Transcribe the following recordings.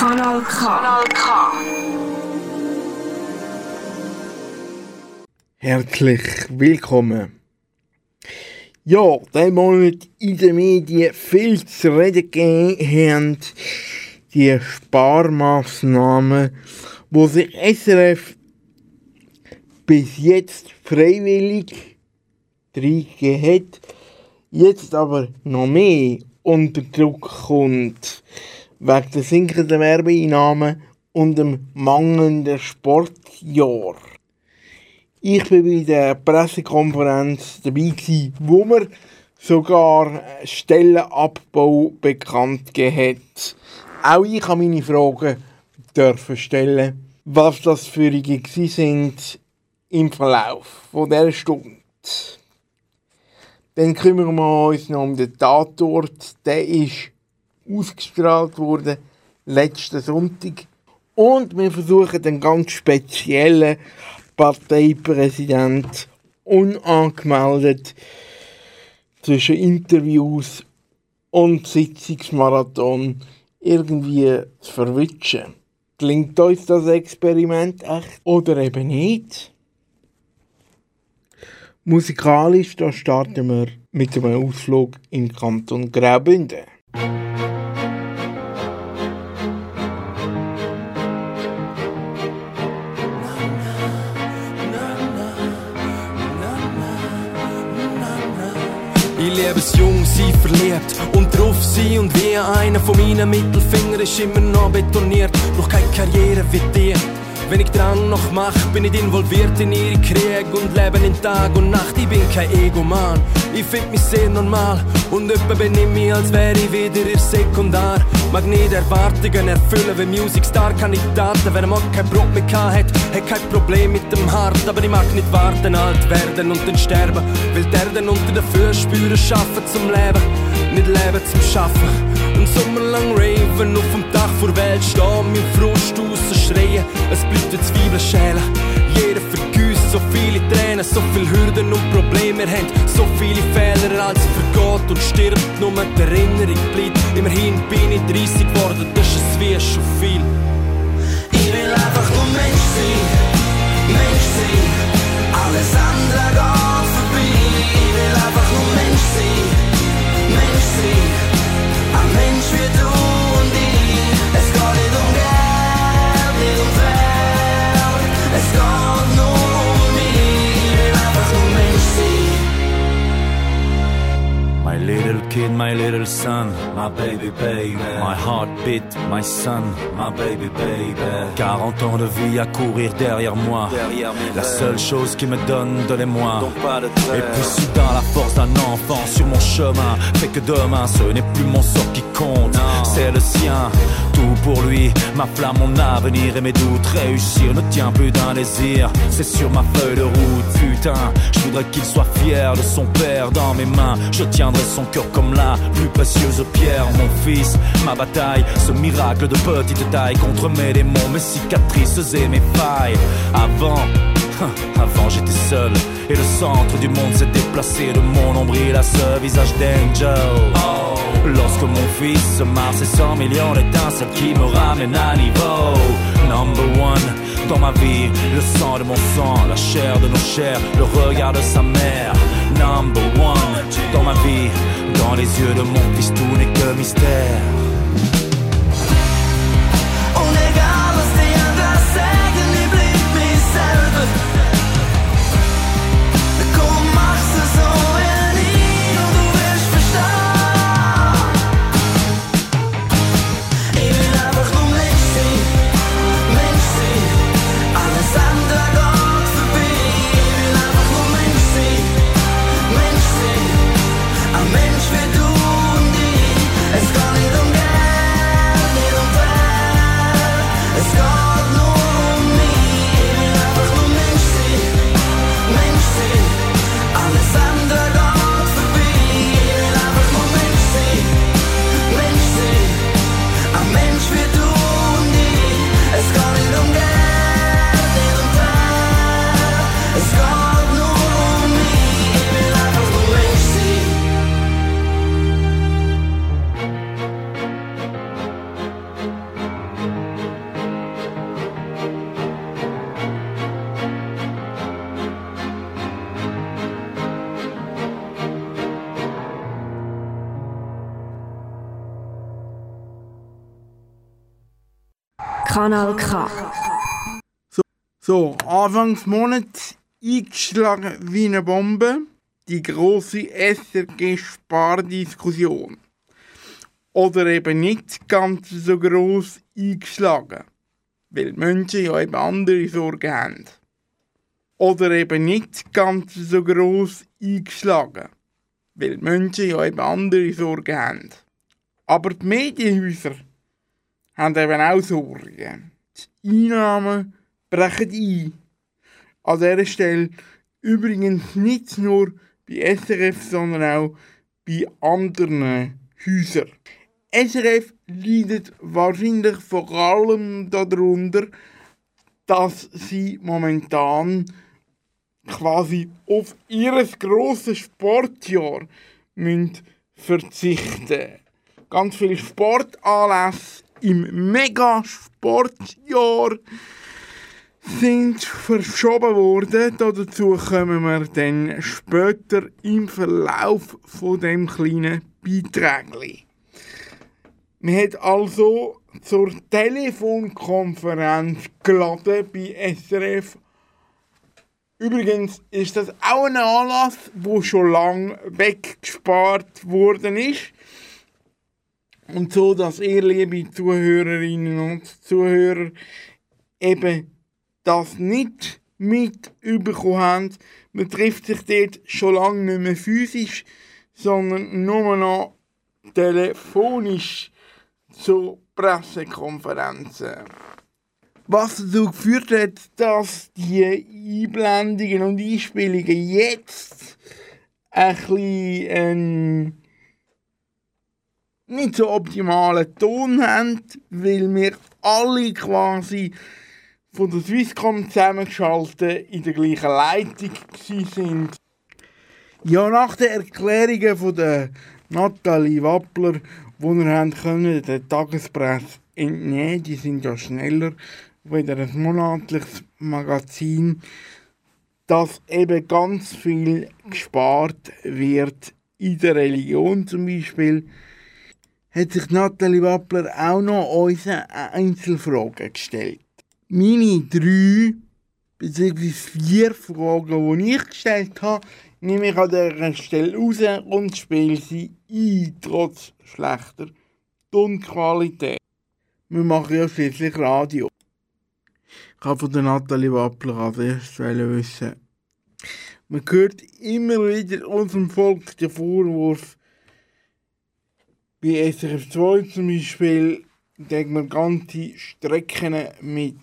Kanal K. Kanal K. Herzlich willkommen. Ja, der Monat in den Medien viel zu reden gegeben haben die Sparmaßnahmen, wo sich SRF bis jetzt freiwillig reingegeben hat, jetzt aber noch mehr unter Druck kommt, wegen der sinkenden Werbeeinnahmen und dem mangelnden Sportjahr. Ich bin bei der Pressekonferenz dabei gewesen, wo man sogar Stellenabbau bekannt hat. Auch ich habe meine Fragen dürfen stellen, was das für sind im Verlauf von dieser Stunde. Dann kümmern wir uns noch um den Tatort. Der ist ausgestrahlt worden letzten Sonntag. Und wir versuchen den ganz speziellen Parteipräsident unangemeldet zwischen Interviews und Sitzungsmarathon irgendwie zu verwischen. Klingt uns das Experiment echt oder eben nicht? Musikalisch da starten wir mit einem Ausflug im Kanton Graubünden. Ich liebe es jung, sie verliebt und drauf sie und wie einer von meinen Mittelfingern ist immer noch betoniert. Brauch keine Karriere wie dir. Wenn ich Drang noch mach, bin ich involviert in ihre Krieg und lebe in Tag und Nacht. Ich bin kein Ego-Mann, ich find mich sehr normal und öppe bin ich mich, als wäre ich wieder ihr Sekundar. Mag nicht Erwartungen erfüllen, wie Musicstar Kandidaten. Wenn er kein Brot mehr hat, hat kein Problem mit dem Hart. Aber ich mag nicht warten, alt werden und dann sterben. Will der dann unter den Füßen schaffen zum Leben, nicht leben zum Schaffen. Und sommerlang raven auf dem Dach vor Welt stehen, mein Frust rausschreien, es bleibt eine Zwiebel schälen. Jeder vergüsst so viele Tränen, so viele Hürden und Probleme, wir haben so viele Fehler, als vergeht und stirbt, nur die Erinnerung bleibt. Immerhin bin ich 30 geworden, das ist wie schon viel. Ich will einfach nur Mensch sein, Mensch sein, alles andere geht vorbei. Ich will einfach nur Mensch sein, Mensch sein. Ein Mensch wie du little kid, my little son, my baby baby, my heartbeat, my son, my baby baby. 40 ans de vie à courir derrière moi, la seule chose qui me donne de l'émoi. Et puis soudain la force d'un enfant sur mon chemin fait que demain ce n'est plus mon sort qui compte, c'est le sien. Pour lui, ma flamme, mon avenir et mes doutes. Réussir ne tient plus d'un désir, c'est sur ma feuille de route. Putain, je voudrais qu'il soit fier de son père dans mes mains. Je tiendrai son cœur comme la plus précieuse pierre. Mon fils, ma bataille, ce miracle de petite taille contre mes démons, mes cicatrices et mes failles. Avant, avant j'étais seul et le centre du monde s'est déplacé de mon nombril à ce visage d'angel. Lorsque mon fils se marre, c'est 100 millions d'étincelles qui me ramènent à niveau. Number one dans ma vie, le sang de mon sang, la chair de nos chairs, le regard de sa mère. Number one dans ma vie, dans les yeux de mon fils, tout n'est que mystère. Kanal K. So, Anfangs Monat eingeschlagen wie eine Bombe die große SRG-Spardiskussion. Oder eben nicht ganz so groß eingeschlagen, weil Menschen ja eben andere Sorgen haben. Oder eben nicht ganz so groß eingeschlagen, weil Menschen ja eben andere Sorgen haben. Aber die Medienhäuser haben eben auch Sorgen. Die Einnahmen brechen ein. An dieser Stelle übrigens nicht nur bei SRF, sondern auch bei anderen Häusern. SRF leidet wahrscheinlich vor allem darunter, dass sie momentan quasi auf ihr grosses Sportjahr müssen verzichten Ganz viele Sportanlässe im Mega-Sportjahr sind verschoben worden. Dazu kommen wir dann später im Verlauf von dem kleinen Beitrag. Wir hat also zur Telefonkonferenz geladen bei SRF. Übrigens ist das auch ein Anlass, wo schon lange weggespart worden ist. Und so, dass ihr, liebe Zuhörerinnen und Zuhörer, eben das nicht mitbekommen haben. Man trifft sich dort schon lange nicht mehr physisch, sondern nur noch telefonisch zu Pressekonferenzen. Was dazu geführt hat, dass die Einblendungen und Einspielungen jetzt ein bisschen einen nicht so optimalen Ton haben, weil wir alle quasi von der Swisscom zusammengeschaltet in der gleichen Leitung sind. Ja, nach den Erklärungen von der Nathalie Wappler, die wir können, der Tagespresse entnehmen, die sind ja schneller wieder ein monatliches Magazin, dass eben ganz viel gespart wird in der Religion zum Beispiel, hat sich Nathalie Wappler auch noch unsere Einzelfragen gestellt meine drei bzw. vier Fragen, die ich gestellt habe, nehme ich an dieser Stelle raus und spiele sie ein, trotz schlechter Tonqualität. Wir machen ja schließlich Radio. Ich habe von Nathalie Wappler als erstes wissen. Man hört immer wieder unserem Volk den Vorwurf, bei SRF 2 zum Beispiel, dass man ganze Strecken mit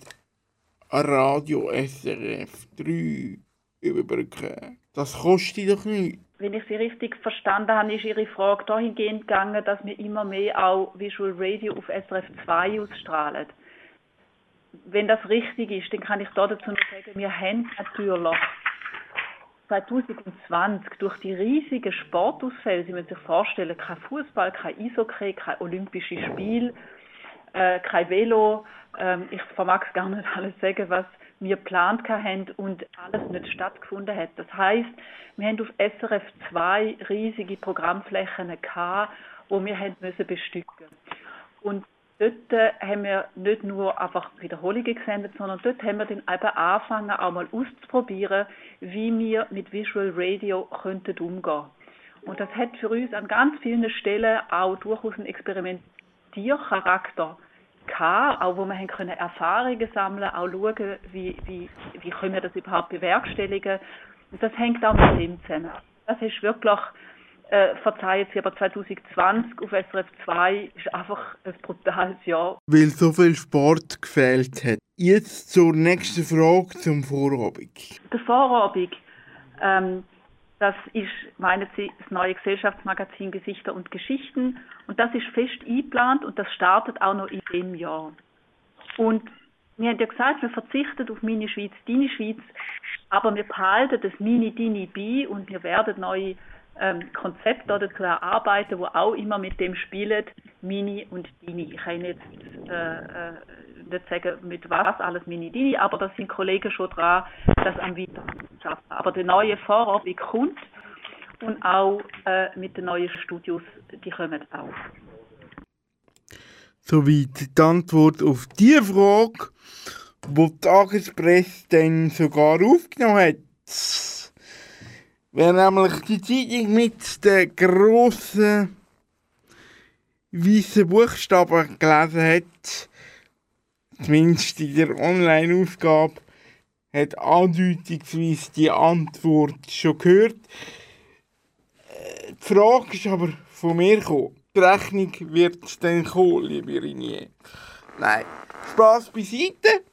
Radio SRF 3 überbrücken. Das kostet doch nichts. Wenn ich Sie richtig verstanden habe, ist Ihre Frage dahingehend gegangen, dass wir immer mehr auch Visual Radio auf SRF 2 ausstrahlen. Wenn das richtig ist, dann kann ich da dazu noch sagen, wir haben natürlich 2020 durch die riesigen Sportausfälle, Sie müssen sich vorstellen, kein Fußball, kein Eishockey, kein Olympisches Spiel, äh, kein Velo, ähm, ich vermag es gar nicht alles sagen, was wir geplant haben und alles nicht stattgefunden hat. Das heißt, wir haben auf SRF 2 riesige Programmflächen gehabt, wo wir haben müssen bestücken. Und dort haben wir nicht nur einfach Wiederholungen gesendet, sondern dort haben wir dann eben angefangen, auch mal auszuprobieren, wie wir mit Visual Radio könnten umgehen. Und das hat für uns an ganz vielen Stellen auch durchaus einen Experimentiercharakter gehabt, auch wo wir haben können Erfahrungen sammeln, auch schauen, wie, wie, wie können wir das überhaupt bewerkstelligen. Und das hängt auch mit dem zusammen. Das ist wirklich, äh, verzeihen Sie, aber 2020 auf SRF 2 ist einfach ein brutales Jahr. Weil so viel Sport gefehlt hat. Jetzt zur nächsten Frage zum Vorabend. Der Vorabend, ähm, das ist, meinen Sie, das neue Gesellschaftsmagazin Gesichter und Geschichten. Und das ist fest eingeplant und das startet auch noch in dem Jahr. Und wir haben ja gesagt, wir verzichten auf Mini Schweiz, Deine Schweiz, aber wir behalten das Mini Dini bei und wir werden neue ähm, Konzepte dazu erarbeiten, wo auch immer mit dem spielen, Mini und Dini. Ich kann jetzt äh, äh, nicht sagen, mit was alles Mini Dini, aber da sind Kollegen schon dran, das am weiterzuarbeiten. Aber der neue Vorabend kommt und auch äh, mit den neuen Studios, die kommen auch. Soweit die Antwort auf die Frage, wo die Tagespresse dann sogar aufgenommen hat. Wer nämlich die Zeitung mit den grossen weißen Buchstaben gelesen hat, zumindest in der Online-Ausgabe, hat andeutungsweise die Antwort schon gehört. Äh, die Frage ist aber von mir gekommen. Die Rechnung wird dann kommen, liebe Rinier. Nein, Spaß beiseite.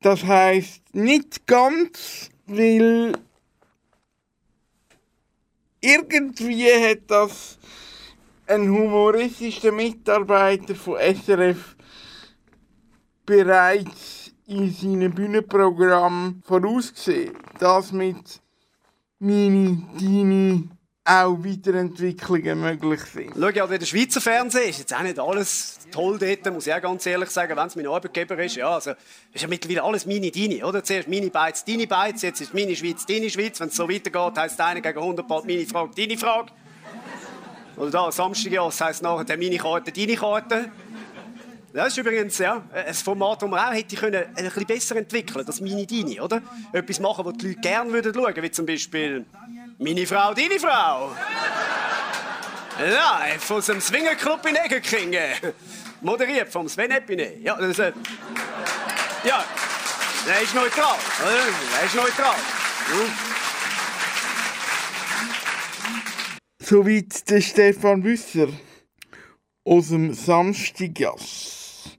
Das heisst nicht ganz, weil irgendwie hat das ein humoristischer Mitarbeiter von SRF bereits in seinem Bühnenprogramm vorausgesehen. Das mit Mini, Dini auch Weiterentwicklungen möglich sind. Schau, ja, der Schweizer Fernsehen ist jetzt auch nicht alles toll dort, muss ich auch ganz ehrlich sagen, wenn es mein Arbeitgeber ist. Ja, also, ist ja mittlerweile alles Mini-Dini, oder? Zuerst Mini-Bytes, Dini-Bytes, jetzt ist Mini-Schweiz, Dini-Schweiz. Wenn es so weitergeht, heisst einer gegen 100 bald Mini-Frage, Dini-Frage. Oder da, Samstag, ja, das heisst nachher der Mini-Karte, Dini-Karte. Das ist übrigens ja, ein Format, das man auch hätte können, ein bisschen besser entwickeln das Mini-Dini, oder? Etwas machen, was die Leute gerne würden schauen, wie zum Beispiel «Meine Frau, deine Frau». Live aus dem Swingerclub in Egerkingen. Moderiert vom Sven Epine. Ja, das, äh, ja, er ist neutral. Oder? Er ist neutral. Soweit der Stefan Wüsser aus dem Samstagjass.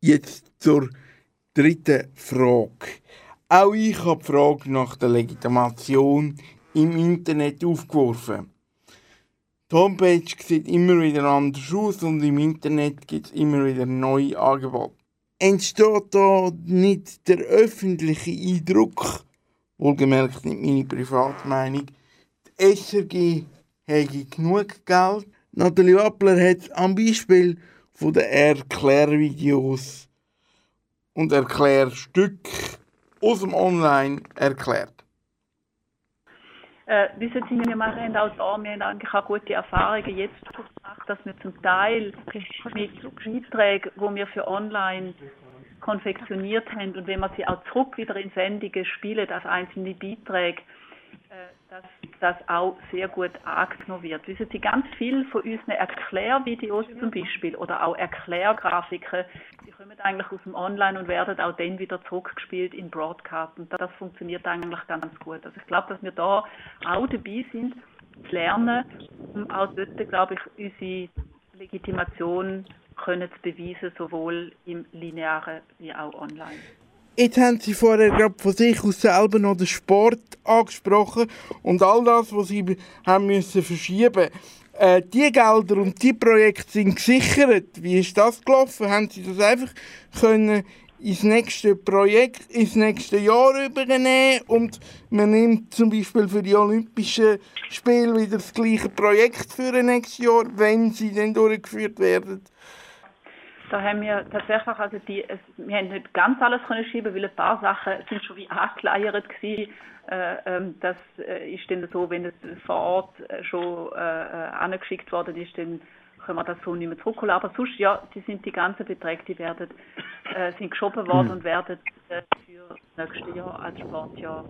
Jetzt zur dritten Frage. Auch ich habe die Frage nach der Legitimation im Internet aufgeworfen. Die Homepage sieht immer wieder anders aus und im Internet gibt es immer wieder neue Angebote. Entsteht da nicht der öffentliche Eindruck, wohlgemerkt nicht meine Privatmeinung, die SRG hätte genug Geld? Nathalie Wappler hat am Beispiel von den Erklärvideos und Erklärstück aus dem Online erklärt. Äh, wissen Sie, wir machen auch da, wir haben eigentlich auch gute Erfahrungen jetzt gemacht, dass wir zum Teil mit Beiträgen, die wir für online konfektioniert haben und wenn wir sie auch zurück wieder in Sendungen spielen als einzelne Beiträge, dass das auch sehr gut angenommen wird. Wissen Sie, ganz viel von unseren Erklärvideos zum Beispiel oder auch Erklärgrafiken, die kommen eigentlich aus dem Online und werden auch dann wieder zurückgespielt in Broadcast. Und das funktioniert eigentlich ganz gut. Also ich glaube, dass wir da auch dabei sind, zu lernen, um auch dort, glaube ich, unsere Legitimation können zu beweisen, sowohl im linearen wie auch online. Jetzt haben Sie vorher gerade von sich aus selber noch den Sport angesprochen und all das, was Sie haben müssen verschieben. Äh, die Gelder und die Projekte sind gesichert. Wie ist das gelaufen? Haben Sie das einfach können ins nächste Projekt, ins nächste Jahr übernehmen und man nimmt zum Beispiel für die Olympischen Spiele wieder das gleiche Projekt für das nächste Jahr, wenn sie dann durchgeführt werden? Da haben wir tatsächlich, also die, es, wir haben nicht ganz alles können schieben, weil ein paar Sachen sind schon wie angeleiert gewesen. Äh, ähm, das äh, ist dann so, wenn es vor Ort äh, schon äh, äh, angeschickt worden ist, dann können wir das so nicht mehr zurückholen. Aber sonst, ja, die sind die ganzen Beträge, die werden, äh, sind geschoben worden mhm. und werden äh, für das nächste Jahr als Sportjahr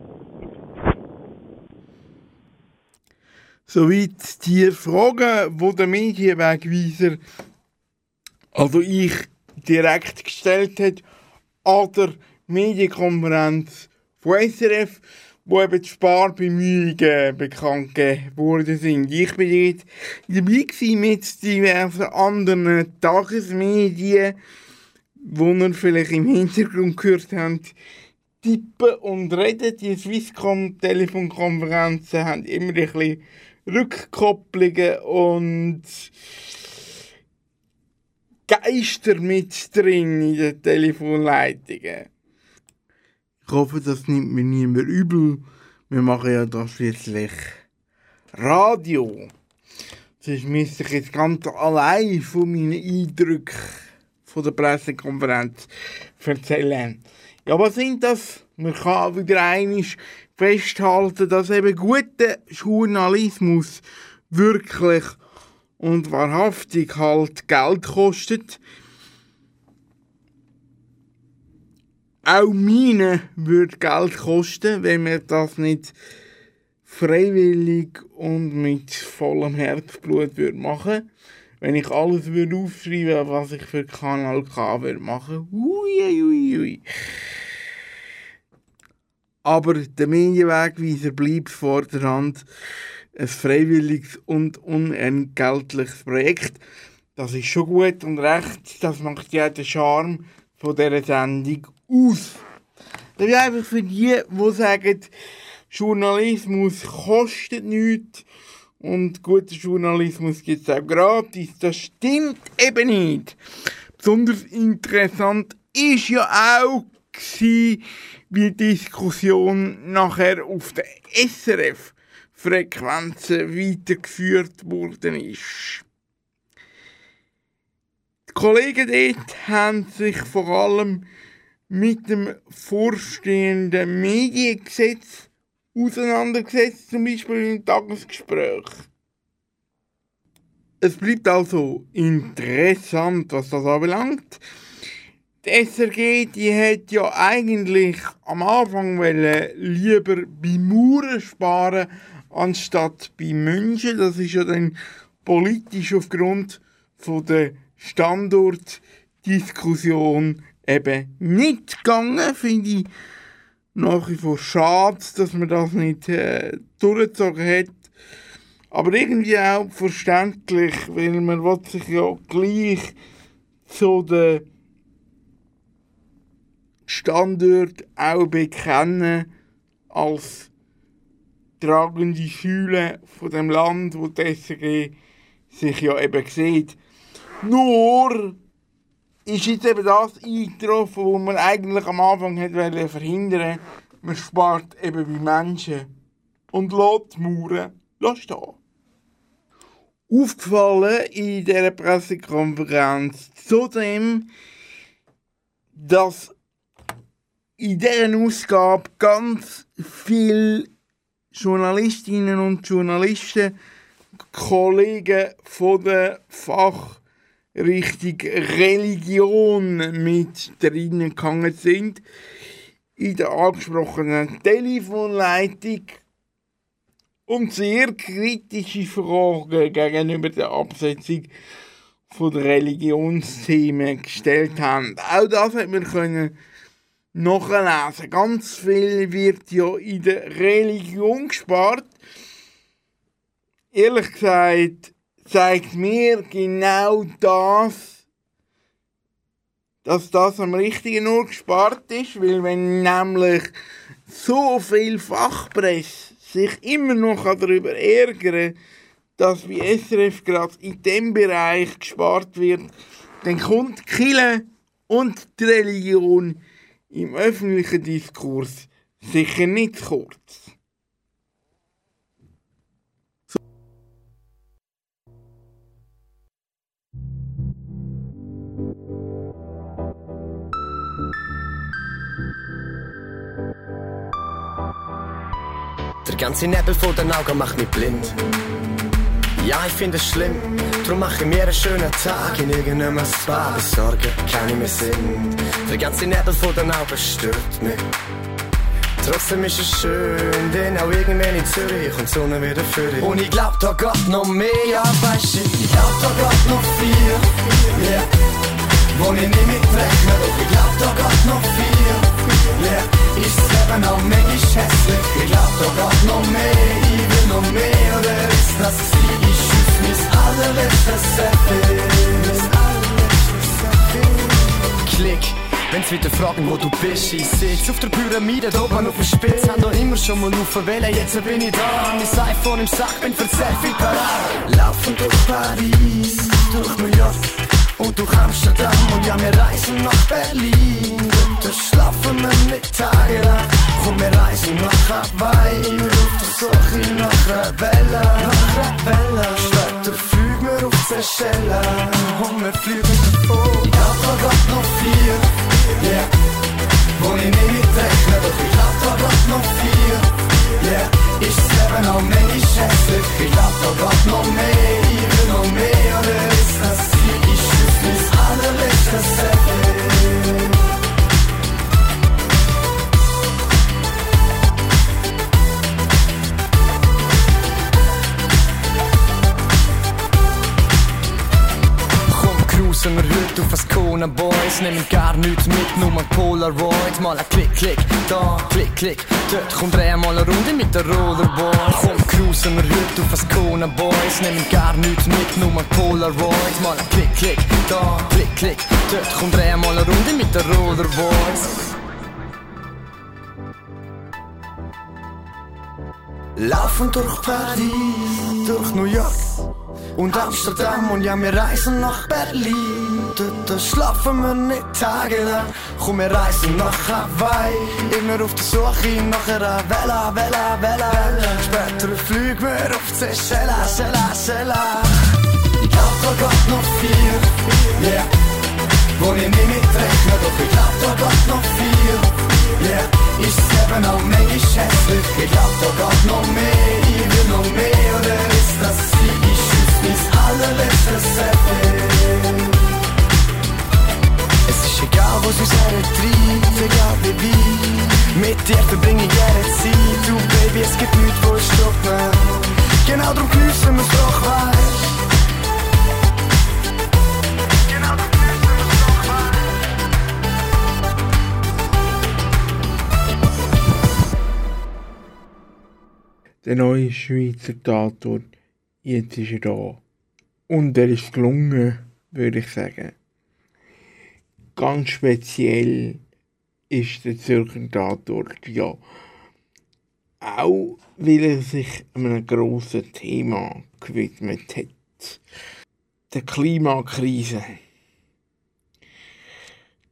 Soweit die Fragen, die der Medienwegweiser also ich direkt gestellt hat an der Medienkonferenz von SRF, wo eben die Sparbemühungen bekannt worden sind. Ich bin jetzt dabei mit diversen anderen Tagesmedien, wo ihr vielleicht im Hintergrund gehört habt, tippen und reden. Die Swisscom-Telefonkonferenzen haben immer ein bisschen Rückkopplungen und Geister mit drin in den Telefonleitungen. Ich hoffe, das nimmt mir niemand übel. Wir machen ja da schließlich Radio. Sonst müsste ich jetzt ganz allein von meinen Eindrücken von der Pressekonferenz erzählen. Ja, was sind das? Man kann wieder einmal festhalten, dass eben guter Journalismus wirklich und wahrhaftig halt Geld kostet. Auch meine würde Geld kosten, wenn wir das nicht freiwillig und mit vollem Herzblut würde machen Wenn ich alles würde aufschreiben, was ich für Kanal K würde machen. Ui, ui, ui. Aber der Medienwegweiser bleibt vor der Hand ein freiwilliges und unentgeltliches Projekt. Das ist schon gut und recht. Das macht ja den Charme von dieser Sendung aus. Das ist einfach für die, die sagen, Journalismus kostet nichts und guter Journalismus gibt es auch gratis. Das stimmt eben nicht. Besonders interessant ist ja auch wie die Diskussion nachher auf der SRF-Frequenzen weitergeführt worden ist. Die Kollegen dort haben sich vor allem mit dem vorstehenden Mediengesetz auseinandergesetzt, zum Beispiel im Tagesgespräch. Es bleibt also interessant, was das anbelangt. Die SRG, die hat ja eigentlich am Anfang lieber bei Mauern sparen, anstatt bei München. Das ist ja dann politisch aufgrund von der Standortdiskussion eben nicht gegangen, finde ich nach wie vor schade, dass man das nicht äh, durchgezogen hat. Aber irgendwie auch verständlich, weil man sich ja gleich zu den Standort auch bekennen als tragende Säule von dem Land, wo die SRG sich ja eben sieht. Nur ist jetzt eben das eingetroffen, was man eigentlich am Anfang hätte verhindern Man spart eben bei Menschen und lässt die Mauern stehen. Aufgefallen in dieser Pressekonferenz zudem, dass in dieser Ausgabe ganz viele Journalistinnen und Journalisten, Kollegen von der Fachrichtung Religion mit drinnen gegangen sind. In der angesprochenen Telefonleitung und sehr kritische Fragen gegenüber der Absetzung von Religionsthemen gestellt haben. Auch das hat man können nachlesen. Ganz viel wird ja in der Religion gespart. Ehrlich gesagt zeigt mir genau das, dass das am richtigen Ort gespart ist, weil wenn nämlich so viel Fachpresse sich immer noch darüber ärgern, dass bei SRF gerade in dem Bereich gespart wird, dann kommt Kille und die Religion im öffentlichen Diskurs sicher nicht kurz. Der ganze Nebel vor den Augen macht mich blind. Ja, ich finde es schlimm, drum mache mir einen schönen Tag in irgendeinem Spa. Besorgen keine mehr Sinn. Der ganze Nebel vor den Augen stört mich. Trotzdem ist es schön, denn auch irgendwann in Zürich und die Sonne wieder für dich. Und ich glaub, da geht noch mehr, ja, weißt du, ich glaub, da geht noch viel, yeah. Wo ich nicht mitrechne, doch ich glaub, da geht noch viel, yeah. Ist das Leben auch manchmal hässlich, ich glaub, da geht noch mehr, ich will noch mehr, oder ist das sie, ich Klick. Wenn's wieder fragen, wo du bist, ich sitz auf der Pyramide, da oben auf der Spitze. Haben doch immer schon mal aufgewählt, jetzt bin ich da. Mein iPhone im Sack, bin für Selfie parat. Laufen durch Paris, durch New York und durch Amsterdam. Und ja, wir reisen nach Berlin. Dort schlafen wir nicht tagelang. Komm wir reisen nach Hawaii In der Luft auf Suche nach Rebellen Nach Rebellen Später fliegen wir auf Seychellen Und wir fliegen davon Japan bleibt noch vier Yeah Wo ich nie mitrechne Doch ich glaub da bleibt noch vier Yeah Ist das Leben allmählich hässlich Ich glaub da bleibt noch mehr Ich will noch mehr Oder ist das Ziel? Ich schütze mein allerletztes Leben Boys nehmen gar nichts mit, nur ein Polaroid. Mal ein Klick, Klick, da, Klick, Klick. Dort kommt dreh mal eine Runde mit der Rollerboard. Komm, cruisen wir heute auf Ascona Boys nehmen gar nichts mit, nur ein Polaroid. Mal ein Klick, Klick, da, Klick, Klick. Dort kommt dreh mal eine Runde mit der Rollerboys. Laufen durch Paris, durch New York und Amsterdam und ja, wir reisen nach Berlin. Dort schlafen wir nicht tagelang. Komm, wir reisen nach Hawaii. Immer auf der Suche nach einer Vela, Vela, Vela. Später fliegen wir auf Seychelles, Seychelles, Seychelles. Ich glaub, da geht noch viel, yeah. Wo ich nicht mitrechne, doch ich glaub, da geht noch viel, yeah. Ist eben auch manchmal hässlich, ich glaub, da geht noch mehr, ich will noch mehr, oder ist das sie, Mit dir verbringe ich jede Zeit, du Baby, es gibt nichts, wo ich stoppe. Genau darum geniessen wir's doch, weißt Genau darum geniessen wir's doch, weißt Der neue Schweizer Tatort, jetzt ist er da. Und er ist gelungen, würde ich sagen. Ganz speziell ist der Zürcher Tatort, ja. Auch weil er sich einem grossen Thema gewidmet hat. Der Klimakrise.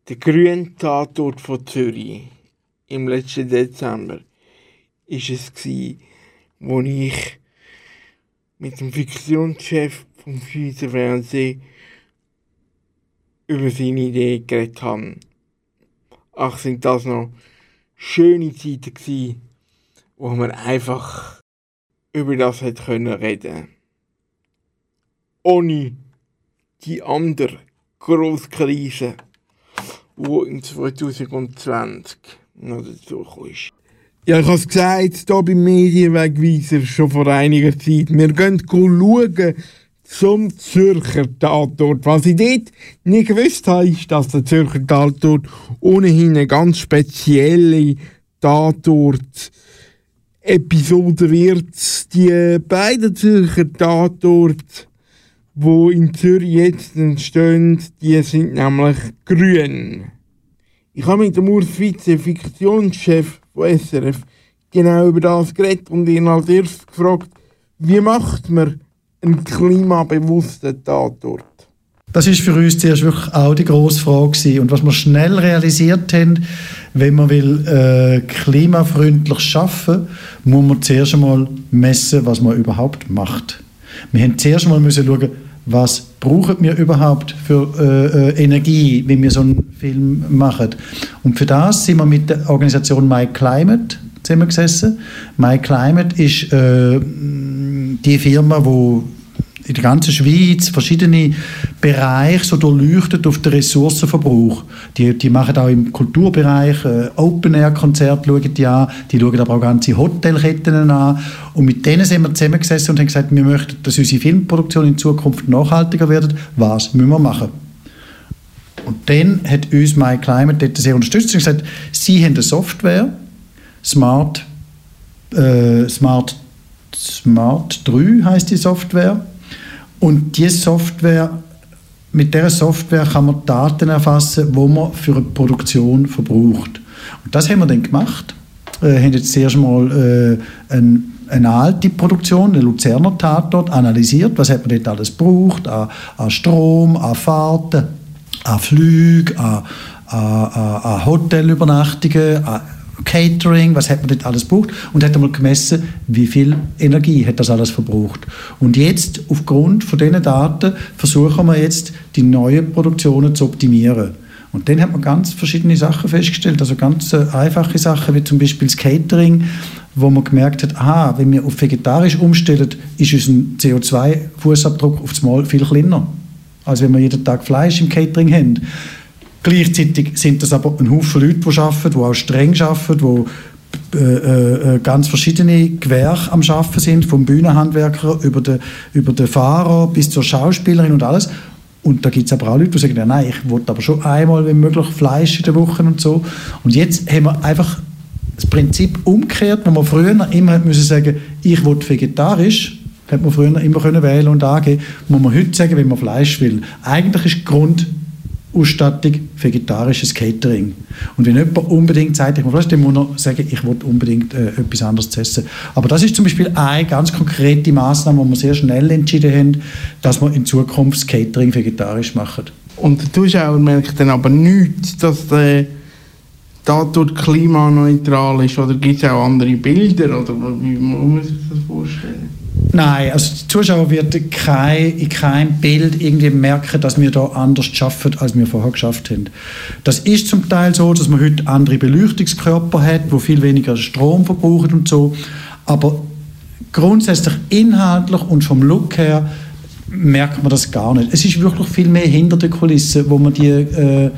Der grüne Tatort von Zürich im letzten Dezember ist es gsi, wo ich mit dem Fiktionschef vom Schweizer Fernsehen über seine Idee geredet habe. Ach, sind das noch schöne Zeiten gsi, wo man einfach über das hätte können reden. Ohne die andere grosse Krise, die in 2020 noch dazu ist. Ja, ich habe es gesagt, hier beim Medienwegweiser schon vor einiger Zeit. Wir gehen schauen zum Zürcher Tatort. Was ich dort nicht gewusst habe, ist, dass der Zürcher Tatort ohnehin eine ganz spezielle Tatort-Episode wird. Die beiden Zürcher Tatorte, die in Zürich jetzt entstehen, die sind nämlich grün. Ich habe mit dem Urs Vize, Fiktionschef von SRF, genau über das geredet und ihn als erstes gefragt, wie macht man einen klimabewussten Tatort? Das ist für uns zuerst wirklich auch die grosse Frage gewesen. Und was wir schnell realisiert haben, wenn man will äh, klimafreundlich schaffen, muss man zuerst einmal messen, was man überhaupt macht. Wir haben zuerst einmal müssen schauen, was brauchen wir überhaupt für äh, äh, Energie, wenn wir so einen Film machen. Und für das sind wir mit der Organisation My Climate zusammengesessen. My Climate ist äh, die Firma, wo in der ganzen Schweiz verschiedene Bereiche so durchleuchtet auf den Ressourcenverbrauch. Die, die machen auch im Kulturbereich äh, Open-Air-Konzerte, die an, die schauen aber auch ganze Hotelketten an. Und mit denen sind wir zusammengesessen und haben gesagt, wir möchten, dass unsere Filmproduktion in Zukunft nachhaltiger wird. Was müssen wir machen? Und dann hat uns My Climate dort sehr unterstützt und gesagt, sie haben eine Software, Smart, äh, Smart, Smart 3 heißt die Software. Und diese Software, mit dieser Software kann man Daten erfassen, wo man für eine Produktion verbraucht. Und das haben wir dann gemacht. Äh, haben jetzt zuerst mal äh, ein, eine alte Produktion, den Luzerner Tatort, analysiert. Was hat man dort alles gebraucht? An, an Strom, an Fahrten, an Flüge, an, an, an Hotelübernachtungen, an Catering, was hat man dort alles gebraucht und hat einmal gemessen, wie viel Energie hat das alles verbraucht. Und jetzt, aufgrund von diesen Daten, versuchen wir jetzt, die neuen Produktionen zu optimieren. Und dann hat man ganz verschiedene Sachen festgestellt, also ganz äh, einfache Sachen, wie zum Beispiel das Catering, wo man gemerkt hat, aha, wenn wir auf vegetarisch umstellen, ist unser CO2-Fußabdruck auf das Mal viel kleiner, als wenn wir jeden Tag Fleisch im Catering haben. Gleichzeitig sind das aber ein Haufen Leute, die arbeiten, die auch streng arbeiten, die äh, äh, ganz verschiedene Gewerke am Arbeiten sind, vom Bühnenhandwerker über den, über den Fahrer bis zur Schauspielerin und alles. Und da gibt es aber auch Leute, die sagen, ja, nein, ich will aber schon einmal, wenn möglich, Fleisch in der Woche und so. Und jetzt haben wir einfach das Prinzip umgekehrt, wo man früher immer müssen sagen, ich will vegetarisch, hätte man früher immer können wählen und angeben, muss man heute sagen, wenn man Fleisch will. Eigentlich ist die Grundausstattung vegetarisches Catering. Und wenn jemand unbedingt ich will Fleisch, dann muss er sagen, ich will unbedingt äh, etwas anderes zu essen. Aber das ist zum Beispiel eine ganz konkrete Maßnahme, wo wir sehr schnell entschieden haben, dass wir in Zukunft das Catering vegetarisch machen. Und der Zuschauer merkt dann aber nicht, dass der dadurch klimaneutral ist oder gibt es auch andere Bilder oder wie muss man sich das vorstellen? Nein, also der Zuschauer wird kein, in keinem Bild irgendwie merken, dass wir da anders schaffen, als wir vorher geschafft haben. Das ist zum Teil so, dass man heute andere Beleuchtungskörper hat, wo viel weniger Strom verbrauchen und so. Aber grundsätzlich inhaltlich und vom Look her merkt man das gar nicht. Es ist wirklich viel mehr hinter der Kulisse, wo man die äh,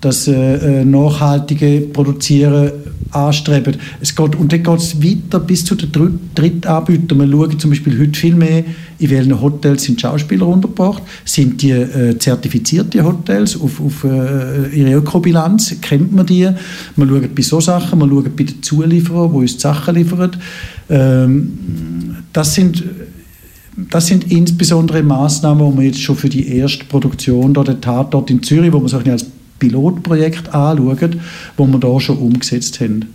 das äh, äh, nachhaltige Produzieren anstreben. Es geht, und dann geht es weiter bis zu den Drittanbietern. Wir schauen zum Beispiel heute viel mehr, in welchen Hotels sind Schauspieler untergebracht, sind die äh, zertifizierte Hotels auf, auf äh, ihre Ökobilanz, kennt man die. Wir schauen bei so Sachen, wir schauen bei den Zulieferern, die uns die Sachen liefern. Ähm, das sind das sind insbesondere Maßnahmen, die wir jetzt schon für die erste Produktion, da der Tatort in Zürich, wo man sich als Pilotprojekt anschauen, wo wir da schon umgesetzt haben.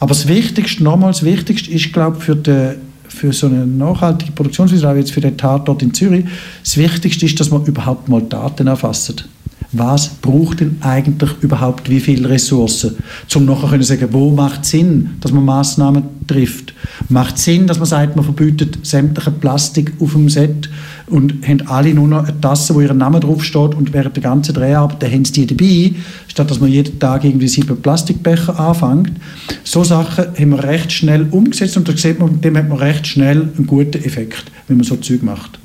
Aber das Wichtigste, nochmals das Wichtigste ist, glaube ich, für, die, für so eine nachhaltige Produktionsweise, auch jetzt für den Tatort in Zürich, das Wichtigste ist, dass man überhaupt mal Daten erfasst was braucht denn eigentlich überhaupt wie viele Ressourcen, um nachher können sagen, wo macht Sinn, dass man Maßnahmen trifft. Macht Sinn, dass man sagt, man verbietet sämtliche Plastik auf dem Set und haben alle nur noch eine Tasse, wo ihr Name draufsteht und während der ganzen Dreharbeit haben sie die dabei, statt dass man jeden Tag irgendwie sieben Plastikbecher anfängt. So Sachen haben wir recht schnell umgesetzt und da sieht man, mit dem hat man recht schnell einen guten Effekt, wenn man so Zeug macht.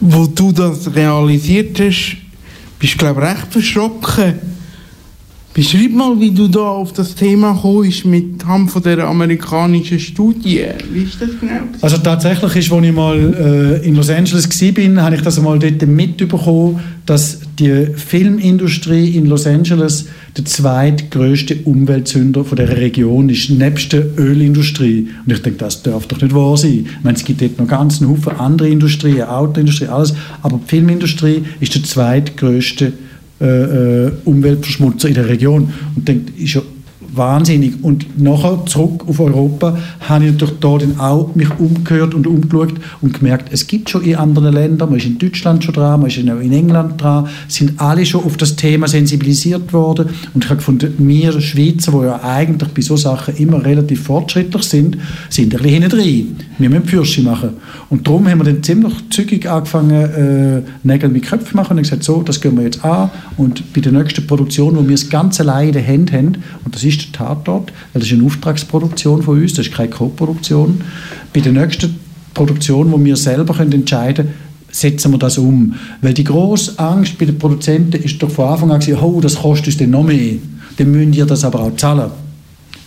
Wo du das realisiert hast, bist, glaube ich, recht verschrocken. Beschreib mal, wie du da auf das Thema kommst mit Hand von der amerikanischen Studie. Wie ist das genau? Also tatsächlich ist, als ich mal äh, in Los Angeles war, habe ich das einmal dort mitbekommen, dass die Filmindustrie in Los Angeles der zweitgrößte Umweltsünder von der Region ist, nebst der Ölindustrie. Und ich denke, das darf doch nicht wahr sein. Ich meine, es gibt dort noch ganz einen Haufen andere Industrien, Autoindustrie, alles, aber die Filmindustrie ist der zweitgrößte äh, äh, Umweltverschmutzer in der Region. Und denkt, ist ja wahnsinnig. Und nachher zurück auf Europa habe ich natürlich da auch mich umgehört und umgeschaut und gemerkt, es gibt schon in anderen Ländern, man ist in Deutschland schon dran, man ist in England dran, sind alle schon auf das Thema sensibilisiert worden und ich habe gefunden, wir Schweizer, die ja eigentlich bei so Sachen immer relativ fortschrittlich sind, sind ein bisschen hinten drin. Wir müssen Fürsche machen. Und darum haben wir dann ziemlich zügig angefangen, äh, Nägel mit Köpfen machen und gesagt, so, das gehen wir jetzt an und bei der nächsten Produktion, wo wir das ganze alleine in den Händen haben, und das ist der Tatort, weil das ist eine Auftragsproduktion von uns, das ist keine Co-Produktion. Bei der nächsten Produktion, wo wir selber können entscheiden können, setzen wir das um. Weil die grosse Angst bei den Produzenten ist doch von Anfang an gewesen, oh, das kostet uns dann noch mehr. Dann müssen wir das aber auch zahlen.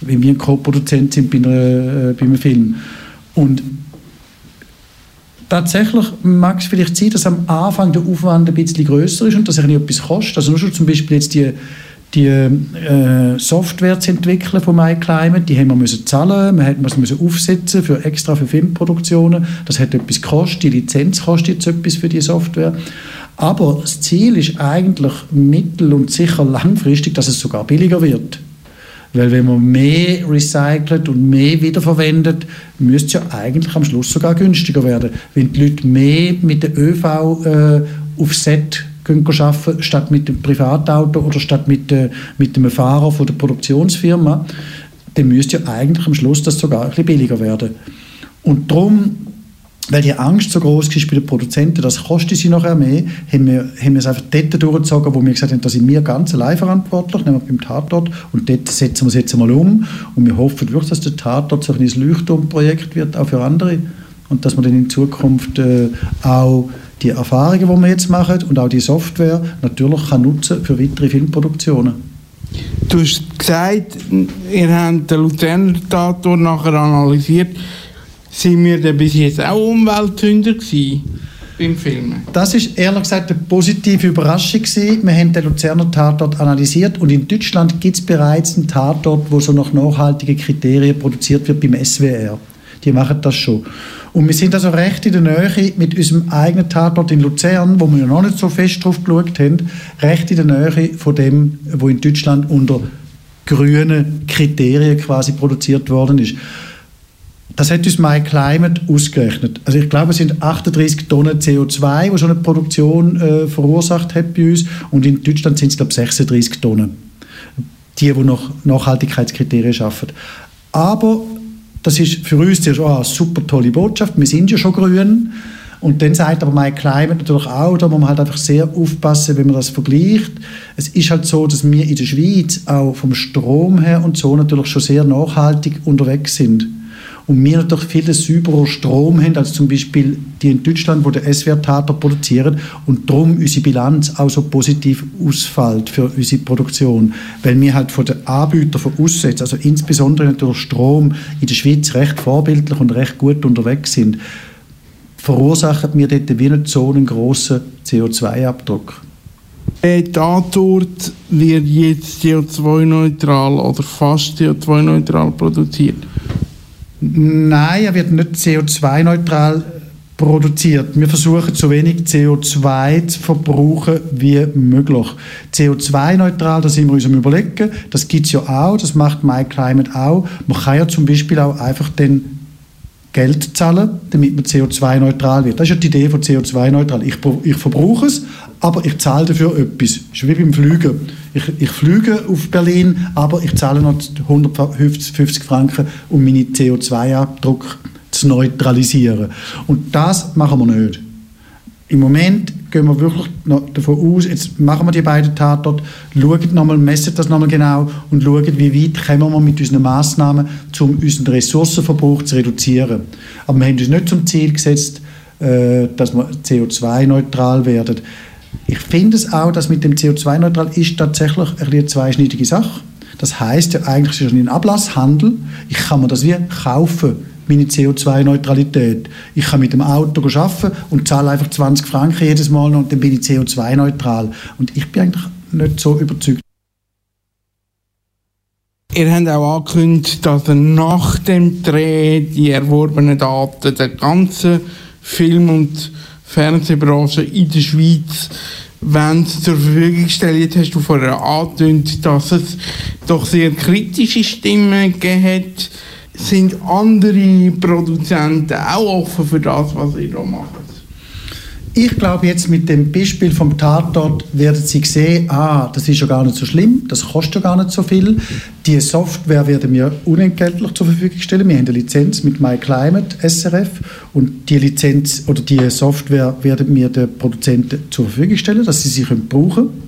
Wenn wir ein Co-Produzent sind bei, einer, äh, bei einem Film. Und tatsächlich mag es vielleicht sein, dass am Anfang der Aufwand ein bisschen größer ist und dass es etwas kostet. Also nur schon zum Beispiel jetzt die die äh, Software zu entwickeln von MyClimate, die haben wir müssen zahlen, wir mussten müssen aufsetzen für extra für Filmproduktionen. Das hat etwas gekostet, die Lizenz kostet jetzt etwas für die Software. Aber das Ziel ist eigentlich mittel- und sicher langfristig, dass es sogar billiger wird. Weil wenn man mehr recycelt und mehr wiederverwendet, müsste es ja eigentlich am Schluss sogar günstiger werden. Wenn die Leute mehr mit der ÖV äh, auf Set arbeiten, statt mit dem Privatauto oder statt mit, äh, mit dem Fahrer von der Produktionsfirma, dann müsste ja eigentlich am Schluss das sogar ein bisschen billiger werden. Und darum, weil die Angst so groß ist bei den Produzenten, das kostet sie nachher mehr, haben wir, haben wir es einfach dort durchgezogen, wo wir gesagt haben, da sind wir ganz allein verantwortlich, nämlich beim Tatort, und dort setzen wir es jetzt einmal um. Und wir hoffen wirklich, dass der Tatort so ein Leuchtturmprojekt wird, auch für andere. Und dass wir dann in Zukunft äh, auch die Erfahrungen, die wir jetzt machen und auch die Software natürlich kann nutzen für weitere Filmproduktionen. Du hast gesagt, ihr habt den Luzerner Tatort nachher analysiert. Sind wir denn bis jetzt auch Umweltsünder gewesen? beim Filmen? Das ist ehrlich gesagt eine positive Überraschung gewesen. Wir haben den Luzerner Tatort analysiert und in Deutschland gibt es bereits einen Tatort, wo so nach nachhaltigen Kriterien produziert wird beim SWR. Die machen das schon. Und wir sind also recht in der Nähe mit unserem eigenen Tatort in Luzern, wo wir noch nicht so fest drauf geschaut haben, recht in der Nähe von dem, wo in Deutschland unter grünen Kriterien quasi produziert worden ist. Das hat uns My Climate ausgerechnet. Also ich glaube, es sind 38 Tonnen CO2, die so eine Produktion äh, verursacht hat bei uns. Und in Deutschland sind es, glaube ich, 36 Tonnen. Die, die nach Nachhaltigkeitskriterien schaffen. Aber das ist für uns zuerst eine super tolle Botschaft. Wir sind ja schon grün. Und dann sagt aber My Climate natürlich auch, da muss man halt einfach sehr aufpassen, wenn man das vergleicht. Es ist halt so, dass wir in der Schweiz auch vom Strom her und so natürlich schon sehr nachhaltig unterwegs sind und wir natürlich viel sauberer Strom haben als zum Beispiel die in Deutschland, wo der SWR-Tater produzieren und darum unsere Bilanz auch so positiv ausfällt für unsere Produktion, weil wir halt von den Anbietern von aussen, also insbesondere natürlich Strom, in der Schweiz recht vorbildlich und recht gut unterwegs sind, verursachen wir dort wie nicht so einen grossen CO2-Abdruck. Der Tatort wird jetzt CO2-neutral oder fast CO2-neutral produziert. Nein, er wird nicht CO2-neutral produziert. Wir versuchen so wenig CO2 zu verbrauchen wie möglich. CO2-neutral, da sind wir uns am überlegen, das gibt es ja auch, das macht MyClimate auch. Man kann ja zum Beispiel auch einfach den Geld zahlen, damit man CO2-neutral wird. Das ist ja die Idee von CO2-neutral. Ich, ich verbrauche es, aber ich zahle dafür etwas. Das ist wie beim Fliegen. Ich, ich fliege auf Berlin, aber ich zahle noch 150 Franken, um meinen CO2-Abdruck zu neutralisieren. Und das machen wir nicht. Im Moment gehen wir wirklich davon aus, jetzt machen wir die beiden Tatorte, schauen nochmal, messen das nochmal genau und schauen, wie weit kommen wir mit unseren Massnahmen, um unseren Ressourcenverbrauch zu reduzieren. Aber wir haben uns nicht zum Ziel gesetzt, äh, dass wir CO2-neutral werden. Ich finde es auch, dass mit dem CO2-neutral ist tatsächlich eine zweischneidige Sache. Das heißt ja eigentlich ist es ein Ablasshandel. Ich kann mir das wie kaufen meine CO2-Neutralität. Ich kann mit dem Auto arbeiten und zahle einfach 20 Franken jedes Mal und dann bin ich CO2-neutral. Und ich bin eigentlich nicht so überzeugt. Ihr habt auch angekündigt, dass ihr nach dem Dreh die erworbenen Daten der ganzen Film- und Fernsehbranche in der Schweiz wenn zur Verfügung. Jetzt hast du vorher angekündigt, dass es doch sehr kritische Stimmen gegeben hat sind andere Produzenten auch offen für das, was ihr da macht? Ich glaube, jetzt mit dem Beispiel vom Tatort werden Sie sehen, ah, das ist ja gar nicht so schlimm, das kostet ja gar nicht so viel. Die Software werden wir unentgeltlich zur Verfügung stellen. Wir haben eine Lizenz mit MyClimate SRF und die Lizenz oder die Software werden wir den Produzenten zur Verfügung stellen, dass sie sie brauchen können.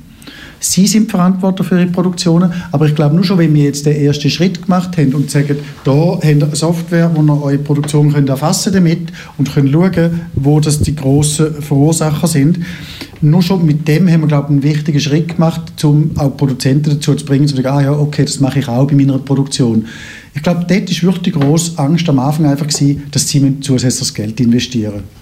Sie sind verantwortlich für Ihre Produktionen, aber ich glaube nur schon, wenn wir jetzt den ersten Schritt gemacht haben und sagen, da haben wir eine Software, wo ihr eure Produktion könnt erfassen damit und könnt schauen, wo das die grossen Verursacher sind. Nur schon mit dem haben wir, glaube ich, einen wichtigen Schritt gemacht, um auch Produzenten dazu zu bringen, zu sagen, ah ja, okay, das mache ich auch bei meiner Produktion. Ich glaube, dort war wirklich die grosse Angst am Anfang einfach gewesen, dass sie zusätzliches Geld investieren müssen.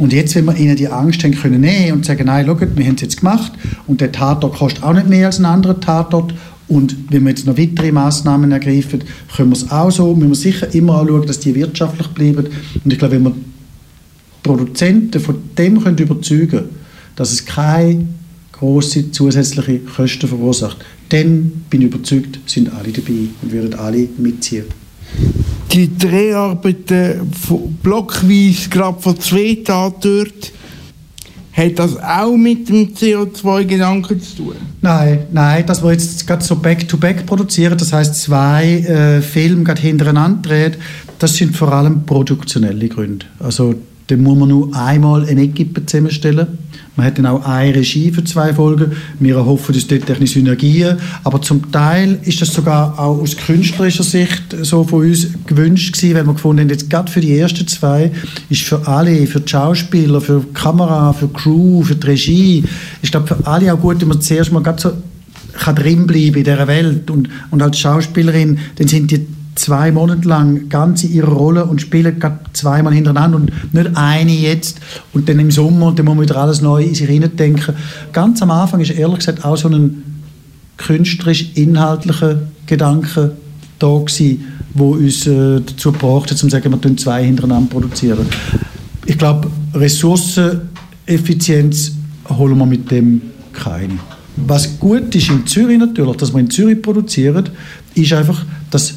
Und jetzt, wenn wir ihnen die Angst haben können nehmen und sagen, nein, schaut, wir haben es jetzt gemacht. Und der Tatort kostet auch nicht mehr als ein anderer Tatort. Und wenn wir jetzt noch weitere Massnahmen ergreifen, können wir es auch so, müssen wir sicher immer anschauen, dass die wirtschaftlich bleiben. Und ich glaube, wenn wir Produzenten von dem können überzeugen dass es keine große zusätzliche Kosten verursacht, dann bin ich überzeugt, sind alle dabei und würden alle mitziehen die Dreharbeiten blockweise gerade von zwei Tagen dort, hat das auch mit dem CO2-Gedanken zu tun? Nein, nein, dass wir jetzt gerade so Back-to-Back -back produzieren, das heißt zwei äh, Filme gerade hintereinander drehen, das sind vor allem produktionelle Gründe. Also dann muss man nur einmal eine Equipe zusammenstellen man hat dann auch eine Regie für zwei Folgen. Wir erhoffen uns dort technische Synergien. Aber zum Teil ist das sogar auch aus künstlerischer Sicht so von uns gewünscht gewesen, weil wir gefunden haben, jetzt gerade für die ersten zwei ist für alle, für die Schauspieler, für die Kamera, für die Crew, für die Regie, ist glaube für alle auch gut, wenn man zuerst mal so kann drinbleiben in dieser Welt und, und als Schauspielerin, dann sind die zwei Monate lang ganz in ihrer Rolle und spielen gerade zweimal hintereinander und nicht eine jetzt und dann im Sommer und dann muss man wieder alles neu in sich denken. Ganz am Anfang ist ehrlich gesagt auch so ein künstlerisch-inhaltlicher Gedanke da gewesen, wo uns äh, dazu gebracht hat, zu sagen, wir zwei hintereinander produzieren. Ich glaube, Ressourceneffizienz holen wir mit dem keine. Was gut ist in Zürich natürlich, dass wir in Zürich produzieren, ist einfach, dass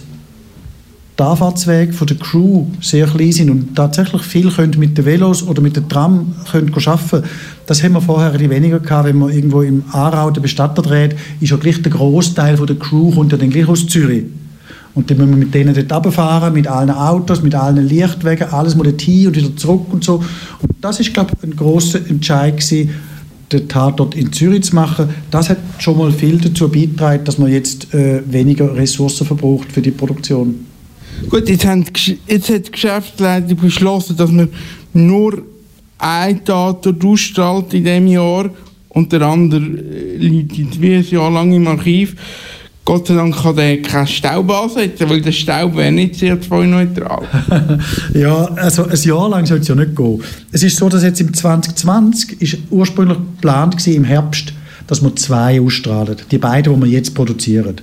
die Anfahrtswege von der Crew sehr klein sind und tatsächlich viel können mit den Velos oder mit dem Tram können arbeiten Das haben wir vorher ein weniger gehabt, wenn man irgendwo im Aarau den Bestatter dreht, ist ja gleich der Großteil der Crew kommt ja dann gleich aus Zürich. Und dann müssen wir mit denen dort runterfahren, mit allen Autos, mit allen Lichtwegen, alles mal hin und wieder zurück und so. Und das ist, glaube ich, ein grosser Entscheid gewesen, den Tatort in Zürich zu machen. Das hat schon mal viel dazu beigetragen, dass man jetzt äh, weniger Ressourcen verbraucht für die Produktion. Gut, jetzt, haben, jetzt hat die Geschäftsleitung beschlossen, dass man nur ein Tatort ausstrahlt in diesem Jahr und der andere äh, liegt wie ein Jahr lang im Archiv. Gott sei Dank kann der keinen Staub ansetzen, weil der Staub wäre nicht CO2-neutral. ja, also ein Jahr lang soll es ja nicht gehen. Es ist so, dass jetzt im 2020 ist ursprünglich geplant war, im Herbst, dass wir zwei ausstrahlen. Die beiden, die wir jetzt produzieren.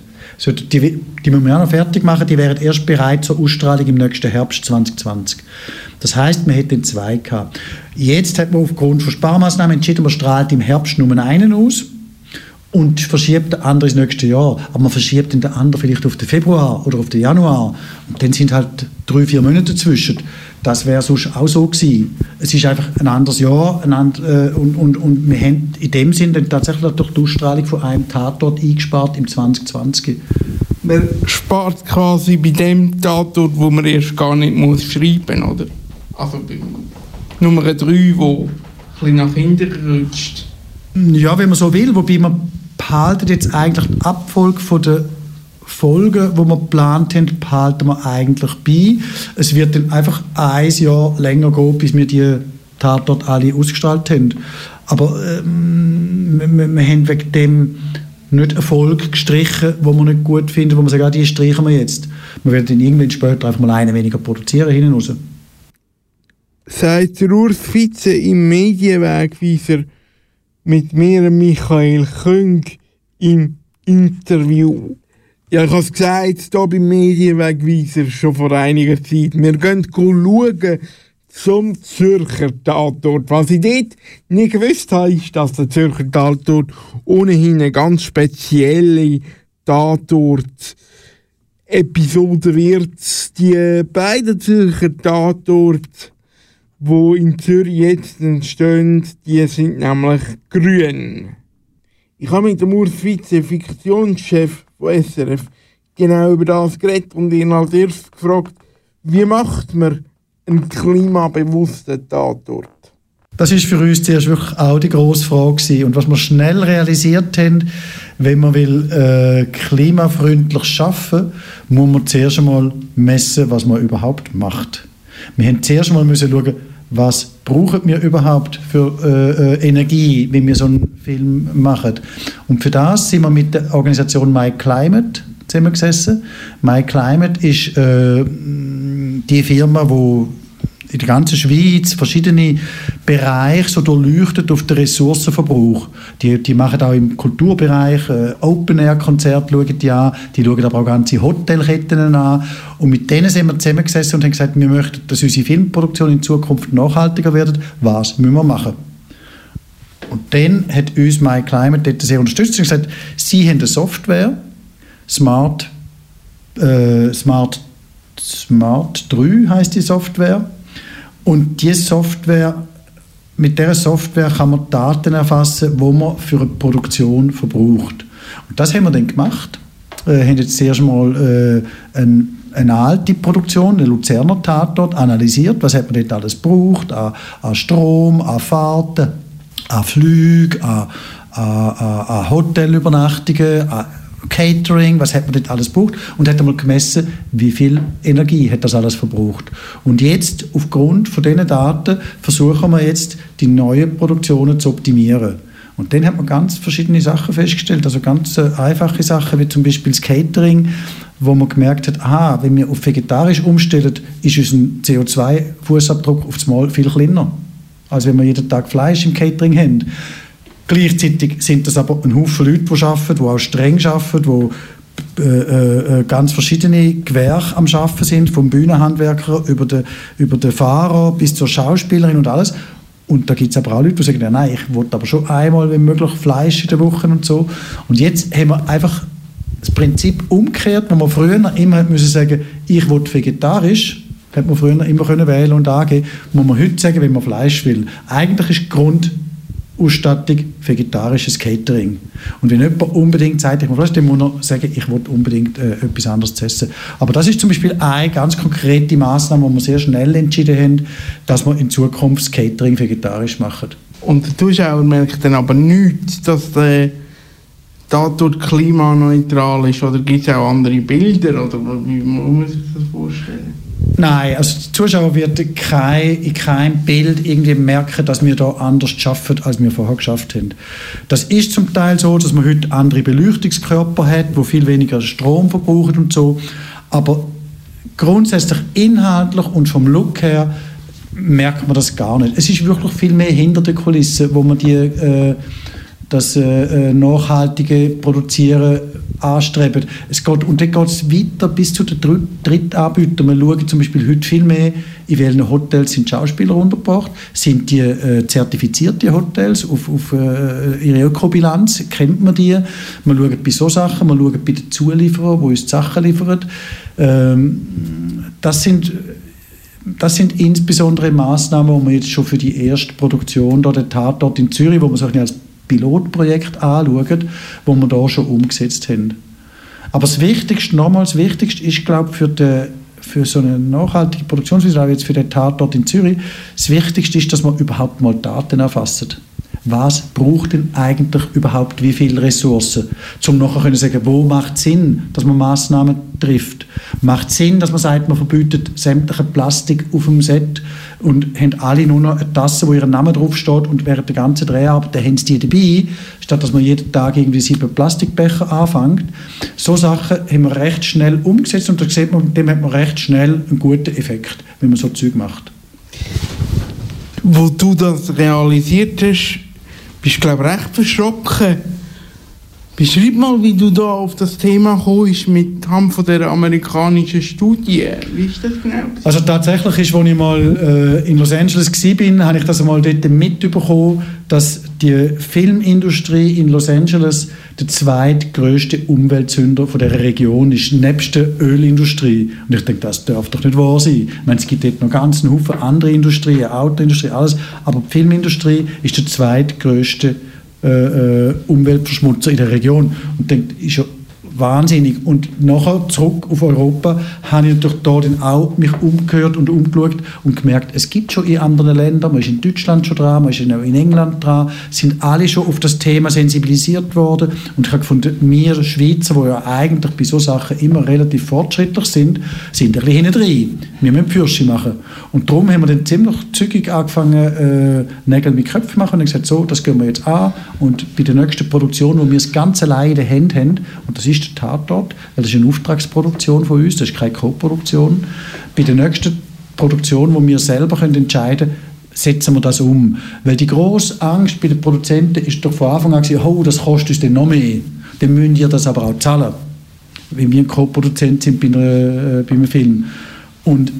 Die, die müssen wir auch noch fertig machen, die wären erst bereit zur Ausstrahlung im nächsten Herbst 2020. Das heißt, wir hätten zwei gehabt. Jetzt hat man aufgrund von Sparmaßnahmen entschieden, man strahlt im Herbst nur einen aus und verschiebt den anderen ins nächste Jahr. Aber man verschiebt den anderen vielleicht auf den Februar oder auf den Januar. Und dann sind halt drei, vier Monate dazwischen. Das wäre sonst auch so gewesen. Es ist einfach ein anderes Jahr ein and, äh, und, und, und wir haben in dem Sinn dann tatsächlich durch die Ausstrahlung von einem Tatort eingespart im 2020. Man spart quasi bei dem Tatort, wo man erst gar nicht muss schreiben muss, oder? Also bei Nummer 3, wo ein bisschen nach hinten rutscht. Ja, wenn man so will, wobei man behalten jetzt eigentlich die Abfolge von der Folgen, die wir geplant haben, behalten wir eigentlich bei. Es wird dann einfach ein Jahr länger gehen, bis wir die Tatort alle ausgestrahlt haben. Aber ähm, wir, wir, haben wegen dem nicht Erfolg gestrichen, wo wir nicht gut finden, wo wir sagen, ah, die streichen wir jetzt. Wir werden dann irgendwann später einfach mal eine weniger produzieren hinten raus. Sagt Urs Fitze im Medienwegweiser mit mir, Michael Küng, im Interview. Ja, ich habe es gesagt, hier beim Medienwegweiser schon vor einiger Zeit. Wir gehen schauen zum Zürcher Tatort. Was ich dort nicht gewusst habe, ist, dass der Zürcher Tatort ohnehin eine ganz spezielle Tatort-Episode wird. Die beiden Zürcher Tatorte, die in Zürich jetzt entstehen, die sind nämlich grün. Ich habe mit dem Urs Vize, Fiktionschef von SRF, genau über das geredet und ihn als erstes gefragt, wie macht man einen klimabewussten Tatort? Das ist für uns zuerst wirklich auch die grosse Frage gewesen. Und was wir schnell realisiert haben, wenn man will äh, klimafreundlich schaffen, muss man zuerst einmal messen, was man überhaupt macht. Wir haben zuerst einmal müssen schauen, was brauchen wir überhaupt für äh, äh, Energie, wenn wir so einen Film machen. Und für das sind wir mit der Organisation My Climate zusammengesessen. My Climate ist äh, die Firma, die in der ganzen Schweiz verschiedene Bereiche so durchleuchtet auf den Ressourcenverbrauch. Die, die machen auch im Kulturbereich äh, Open-Air-Konzerte, die an, die schauen aber auch ganze Hotelketten an. Und mit denen sind wir zusammengesessen und haben gesagt, wir möchten, dass unsere Filmproduktion in Zukunft nachhaltiger wird. Was müssen wir machen? Und dann hat uns My Climate dort sehr unterstützt und gesagt, sie haben eine Software, Smart, äh, Smart, Smart 3 heißt die Software, und diese Software, mit dieser Software kann man Daten erfassen, die man für eine Produktion verbraucht. Und das haben wir dann gemacht. Wir äh, haben jetzt zuerst mal äh, eine, eine alte Produktion, eine Luzerner Tatort, analysiert, was hat man dort alles gebraucht, an, an Strom, an Fahrten, an Flügen, an, an, an Hotelübernachtungen, an Catering, was hat man dort alles gebraucht und hat einmal gemessen, wie viel Energie hat das alles verbraucht. Und jetzt, aufgrund von diesen Daten, versuchen wir jetzt, die neuen Produktionen zu optimieren. Und dann hat man ganz verschiedene Sachen festgestellt, also ganz äh, einfache Sachen, wie zum Beispiel das Catering, wo man gemerkt hat, aha, wenn wir auf vegetarisch umstellen, ist unser CO2-Fußabdruck auf Mal viel kleiner, als wenn wir jeden Tag Fleisch im Catering haben. Gleichzeitig sind das aber ein Haufen Leute, die arbeiten, die auch streng arbeiten, die äh, äh, ganz verschiedene Gewerke am Arbeiten sind, vom Bühnenhandwerker über den, über den Fahrer bis zur Schauspielerin und alles. Und da gibt es aber auch Leute, die sagen, ja, nein, ich wollte aber schon einmal, wenn möglich, Fleisch in der Woche und so. Und jetzt haben wir einfach das Prinzip umgekehrt, wo man früher immer müssen sagen, ich will vegetarisch, hätte man früher immer können wählen und angeben, muss man heute sagen, wenn man Fleisch will. Eigentlich ist Grund Ausstattung vegetarisches Catering. Und wenn jemand unbedingt sagt, ich muss er sagen, ich will unbedingt äh, etwas anderes zu essen. Aber das ist zum Beispiel eine ganz konkrete Maßnahme, wo wir sehr schnell entschieden haben, dass wir in Zukunft das Catering vegetarisch machen. Und der Zuschauer merkt dann aber nicht, dass der dadurch klimaneutral ist oder gibt es auch andere Bilder oder wie muss man sich das vorstellen? Nein, also der Zuschauer wird kein, in keinem Bild irgendwie merken, dass wir da anders schaffen, als wir vorher geschafft haben. Das ist zum Teil so, dass man heute andere Beleuchtungskörper hat, wo viel weniger Strom verbrauchen und so. Aber grundsätzlich inhaltlich und vom Look her merkt man das gar nicht. Es ist wirklich viel mehr hinter der Kulisse, wo man die äh, das äh, äh, nachhaltige Produzieren anstreben. Es geht, und dann geht es weiter bis zu den Drittanbietern. Wir schauen zum Beispiel heute viel mehr, in welchen Hotels sind Schauspieler untergebracht. Sind die äh, zertifizierte Hotels auf, auf äh, ihre Ökobilanz? Kennt man die? Wir schauen bei so Sachen, wir schauen bei den Zulieferern, die uns die Sachen liefern. Ähm, das sind das sind insbesondere Maßnahmen, die wir jetzt schon für die erste Produktion, da der Tatort in Zürich, wo man so als Pilotprojekt anschauen, wo wir da schon umgesetzt haben. Aber das Wichtigste, nochmals, das Wichtigste ist, glaube ich, für, die, für so eine nachhaltige Produktionsweise, auch jetzt für den Tatort in Zürich, das Wichtigste ist, dass man überhaupt mal Daten erfasst. Was braucht denn eigentlich überhaupt wie viele Ressourcen? Um nachher zu sagen, wo macht es Sinn, dass man Massnahmen trifft? Macht Sinn, dass man sagt, man verbietet sämtliche Plastik auf dem Set und haben alle nur noch eine Tasse, wo ihr Name draufsteht und während der ganzen Dreharbeit haben sie die dabei, statt dass man jeden Tag irgendwie sieben Plastikbecher anfängt. So Sachen haben wir recht schnell umgesetzt und da sieht man, dem hat man recht schnell einen guten Effekt, wenn man so Zeug macht. Wo du das realisiert hast, bist du glaube ich recht verschrocken Beschreib mal, wie du da auf das Thema kommst mit Hand von der amerikanischen Studie. Wie ist das genau? Also tatsächlich ist, als ich mal äh, in Los Angeles war, habe ich das einmal dort mitbekommen, dass die Filmindustrie in Los Angeles der zweitgrößte Umweltsünder von der Region ist, nebst der Ölindustrie. Und ich denke, das darf doch nicht wahr sein. Ich meine, es gibt dort noch ganz einen Haufen andere Industrien, Autoindustrie, alles, aber die Filmindustrie ist der zweitgrößte äh, äh, Umweltverschmutzer in der Region. Und denkt, ist ja wahnsinnig. Und nachher zurück auf Europa habe ich natürlich da dann auch mich umgehört und umgeschaut und gemerkt, es gibt schon in anderen Ländern, man ist in Deutschland schon dran, man ist in England dran, sind alle schon auf das Thema sensibilisiert worden und ich habe gefunden, wir Schweizer, die ja eigentlich bei solchen Sachen immer relativ fortschrittlich sind, sind ein bisschen drin. Wir müssen Fürsche machen. Und darum haben wir dann ziemlich zügig angefangen, äh, Nägel mit Köpfen machen und gesagt, so, das gehen wir jetzt an und bei der nächsten Produktion, wo wir das ganze alleine in der Hand haben, und das ist Tatort, weil das ist eine Auftragsproduktion von uns, das ist keine Co-Produktion. Bei der nächsten Produktion, wo wir selber können entscheiden können, setzen wir das um. Weil die grosse Angst bei den Produzenten ist doch von Anfang an gewesen, oh, das kostet uns dann noch mehr. Dann müssen wir das aber auch zahlen. Wenn wir ein Co-Produzent sind bei, einer, äh, bei einem Film. Und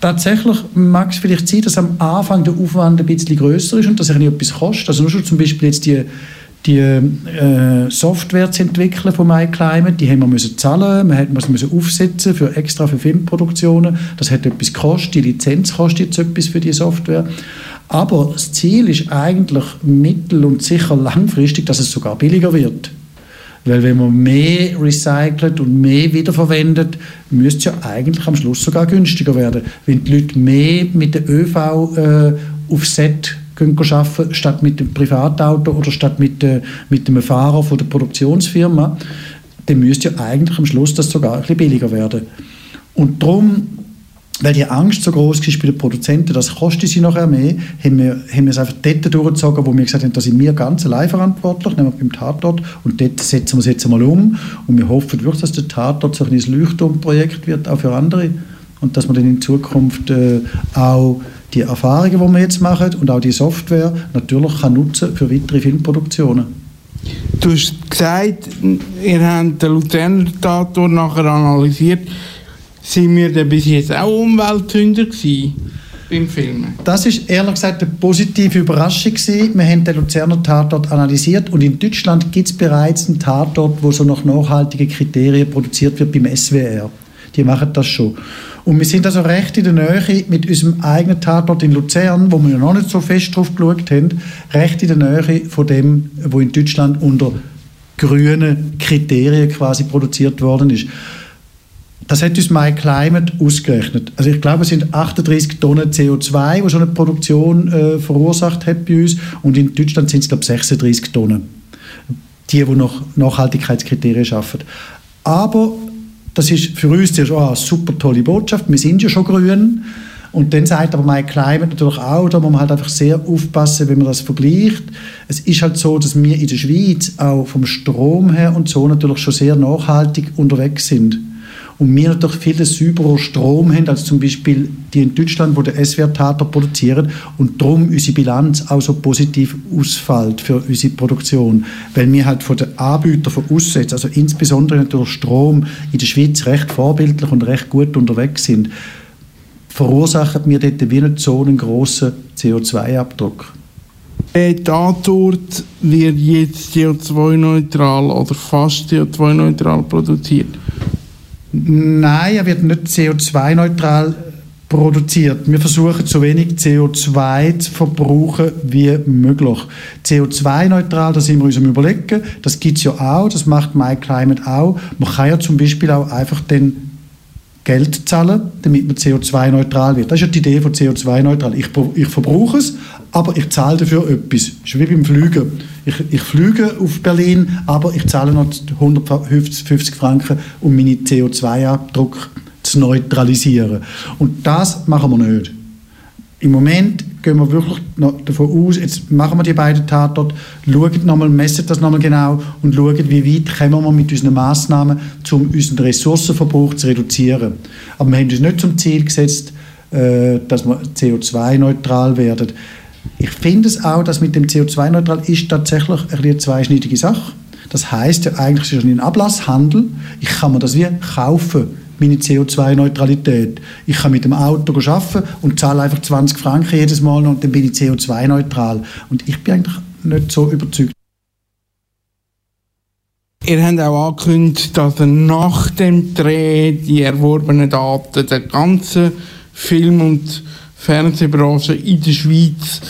tatsächlich mag es vielleicht sein, dass am Anfang der Aufwand ein bisschen größer ist und dass es etwas kostet. Also nur schon zum Beispiel jetzt die die äh, Software zu entwickeln von MyClimate, die haben wir müssen zahlen, wir mussten müssen aufsetzen für extra für Filmproduktionen. Das hat etwas gekostet, die Lizenz kostet jetzt etwas für die Software. Aber das Ziel ist eigentlich mittel- und sicher langfristig, dass es sogar billiger wird. Weil wenn man mehr recycelt und mehr wiederverwendet, müsste es ja eigentlich am Schluss sogar günstiger werden. Wenn die Leute mehr mit der ÖV äh, auf Set arbeiten, statt mit dem Privatauto oder statt mit, äh, mit dem Fahrer von der Produktionsfirma, dann müsste ja eigentlich am Schluss das sogar ein bisschen billiger werden. Und darum weil die Angst so groß war bei den Produzenten, das kostet sie nachher mehr, haben wir, haben wir es einfach dort durchgezogen, wo wir gesagt haben, da sind wir ganz allein verantwortlich, nämlich beim Tatort, und dort setzen wir es jetzt mal um. Und wir hoffen wirklich, dass der Tatort so ein Leuchtturmprojekt wird, auch für andere. Und dass wir dann in Zukunft äh, auch die Erfahrungen, die wir jetzt machen und auch die Software natürlich kann nutzen für weitere Filmproduktionen. Du hast gesagt, ihr habt den Luzerner Tatort nachher analysiert. Sind wir denn bis jetzt auch Umwelthünder gewesen beim Filmen? Das ist ehrlich gesagt eine positive Überraschung gewesen. Wir haben den Luzerner Tatort analysiert und in Deutschland gibt es bereits einen Tatort, wo so nach nachhaltigen Kriterien produziert wird beim SWR. Die machen das schon. Und wir sind also recht in der Nähe mit unserem eigenen Tatort in Luzern, wo wir noch nicht so fest drauf geschaut haben, recht in der Nähe von dem, wo in Deutschland unter grünen Kriterien quasi produziert worden ist. Das hat uns My Climate ausgerechnet. Also ich glaube, es sind 38 Tonnen CO2, die so eine Produktion äh, verursacht hat bei uns. Und in Deutschland sind es, glaube ich, 36 Tonnen. Die, die nach Nachhaltigkeitskriterien schaffen. Aber das ist für uns zuerst oh, eine super tolle Botschaft. Wir sind ja schon grün. Und dann sagt aber My Climate natürlich auch, da muss man halt einfach sehr aufpassen, wenn man das vergleicht. Es ist halt so, dass wir in der Schweiz auch vom Strom her und so natürlich schon sehr nachhaltig unterwegs sind. Und wir natürlich viel sauberer Strom haben als zum Beispiel die in Deutschland, wo der SWR-Tater produzieren und darum unsere Bilanz auch so positiv ausfällt für unsere Produktion. Weil wir halt von den Anbietern von aussen, also insbesondere natürlich Strom, in der Schweiz recht vorbildlich und recht gut unterwegs sind, verursachen wir dort wie nicht so einen grossen CO2-Abdruck. Der Tatort wird jetzt CO2-neutral oder fast CO2-neutral produziert. Nein, er wird nicht CO2-neutral produziert. Wir versuchen so wenig CO2 zu verbrauchen wie möglich. CO2-neutral, das sind wir uns am überlegen. Das gibt es ja auch, das macht MyClimate auch. Man kann ja zum Beispiel auch einfach den Geld zahlen, damit man CO2-neutral wird. Das ist ja die Idee von CO2-neutral. Ich, ich verbrauche es, aber ich zahle dafür etwas. Das ist wie beim Fliegen. Ich, ich fliege auf Berlin, aber ich zahle noch 150 Franken, um meinen CO2-Abdruck zu neutralisieren. Und das machen wir nicht. Im Moment gehen wir wirklich davon aus, jetzt machen wir die beiden Tatort, schauen nochmal, messen das nochmal genau und schauen, wie weit kommen wir mit unseren Massnahmen, um unseren Ressourcenverbrauch zu reduzieren. Aber wir haben uns nicht zum Ziel gesetzt, äh, dass wir CO2-neutral werden. Ich finde es auch, dass mit dem CO2-neutral ist tatsächlich eine zweischneidige Sache. Das heißt ja eigentlich ist es ein Ablasshandel. Ich kann mir das wie kaufen meine CO2-Neutralität. Ich kann mit dem Auto arbeiten und zahle einfach 20 Franken jedes Mal und dann bin ich CO2-neutral. Und ich bin eigentlich nicht so überzeugt. Ihr habt auch angekündigt, dass ihr nach dem Dreh die erworbenen Daten der ganzen Film- und Fernsehbranche in der Schweiz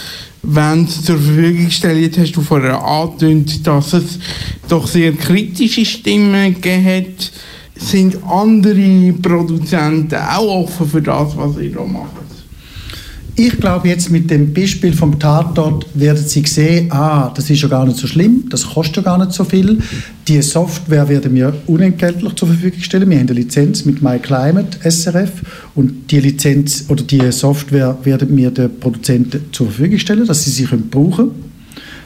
wenn zur Verfügung stellen. Jetzt hast du vorher angekündigt, dass es doch sehr kritische Stimmen gegeben hat sind andere Produzenten auch offen für das, was ihr da macht? Ich glaube, jetzt mit dem Beispiel vom Tatort werden Sie sehen, ah, das ist ja gar nicht so schlimm, das kostet ja gar nicht so viel. Die Software werden wir unentgeltlich zur Verfügung stellen. Wir haben eine Lizenz mit MyClimate SRF und die Lizenz oder die Software werden wir den Produzenten zur Verfügung stellen, dass sie sie brauchen können.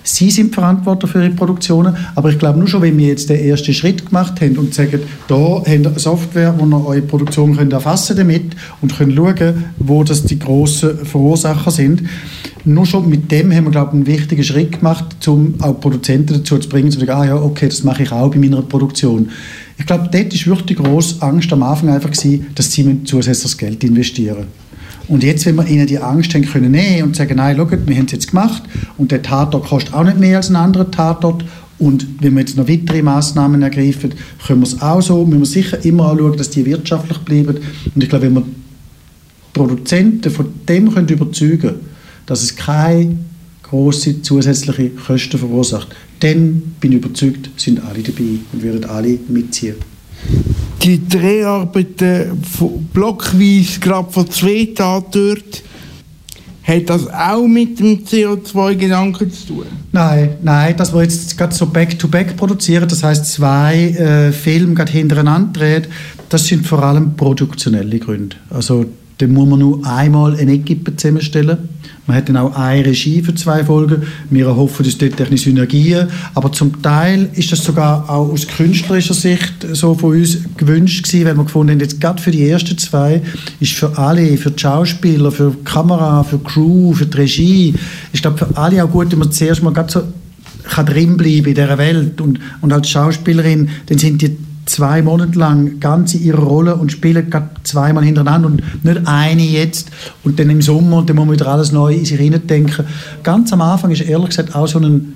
Sie sind verantwortlich für ihre Produktionen, aber ich glaube nur schon, wenn wir jetzt den ersten Schritt gemacht haben und sagen, da habt ihr Software, wo ihr eure Produktion könnt erfassen damit und könnt schauen, wo das die grossen Verursacher sind. Nur schon mit dem haben wir, glaube ich, einen wichtigen Schritt gemacht, um auch Produzenten dazu zu bringen, zu sagen, ah ja, okay, das mache ich auch bei meiner Produktion. Ich glaube, dort war wirklich die grosse Angst am Anfang einfach gewesen, dass sie zusätzliches Geld investieren müssen. Und jetzt, wenn wir ihnen die Angst haben können nehmen und sagen, nein, schaut, wir haben es jetzt gemacht und der Tatort kostet auch nicht mehr als ein anderer Tatort und wenn wir jetzt noch weitere Massnahmen ergreifen, können wir es auch so, müssen wir sicher immer anschauen, dass die wirtschaftlich bleiben. Und ich glaube, wenn wir Produzenten von dem können überzeugen dass es keine große zusätzliche Kosten verursacht, dann bin ich überzeugt, sind alle dabei und werden alle mitziehen die Dreharbeiten blockweise gerade von zwei Tagen dort, hat das auch mit dem CO2-Gedanken zu tun? Nein, nein, dass wir jetzt gerade so back-to-back -back produzieren, das heißt zwei äh, Filme gerade hintereinander drehen, das sind vor allem produktionelle Gründe. Also dann muss man nur einmal eine Equipe zusammenstellen. Man hat dann auch eine Regie für zwei Folgen. Wir hoffen, dass dort technische Synergien. Aber zum Teil ist das sogar auch aus künstlerischer Sicht so von uns gewünscht gewesen, weil wir gefunden haben, jetzt gerade für die ersten zwei ist für alle, für die Schauspieler, für die Kamera, für die Crew, für die Regie, ist glaube für alle auch gut, wenn man zuerst mal gerade so kann drinbleiben in dieser Welt und, und als Schauspielerin, dann sind die zwei Monate lang ganz in ihrer Rolle und spielen gerade zweimal hintereinander und nicht eine jetzt und dann im Sommer und dann muss man wieder alles neu in sich denken. Ganz am Anfang ist ehrlich gesagt auch so ein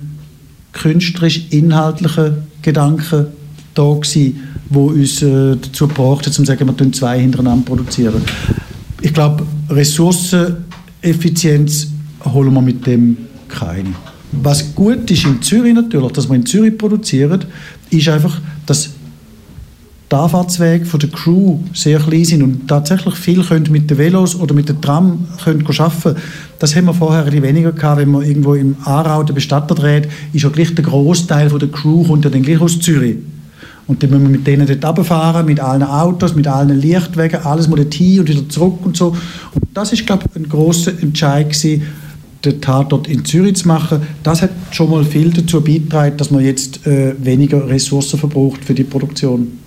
künstlerisch-inhaltlicher Gedanke da gewesen, wo uns äh, dazu gebracht hat, zu sagen, wir tun zwei hintereinander produzieren. Ich glaube, Ressourceneffizienz holen wir mit dem keine. Was gut ist in Zürich natürlich, dass wir in Zürich produzieren, ist einfach, dass die Anfahrtswege von der Crew sehr klein sind und tatsächlich viel können mit den Velos oder mit dem Tram können arbeiten Das haben wir vorher ein weniger gehabt, wenn man irgendwo im Aarau den Bestatter dreht, ist ja gleich der Großteil der Crew kommt ja dann gleich aus Zürich. Und dann müssen wir mit denen dort runterfahren, mit allen Autos, mit allen Lichtwegen, alles mal hin und wieder zurück und so. Und das ist, glaube ich, ein grosser Entscheid gewesen, den Tatort in Zürich zu machen. Das hat schon mal viel dazu beigetragen, dass man jetzt äh, weniger Ressourcen verbraucht für die Produktion.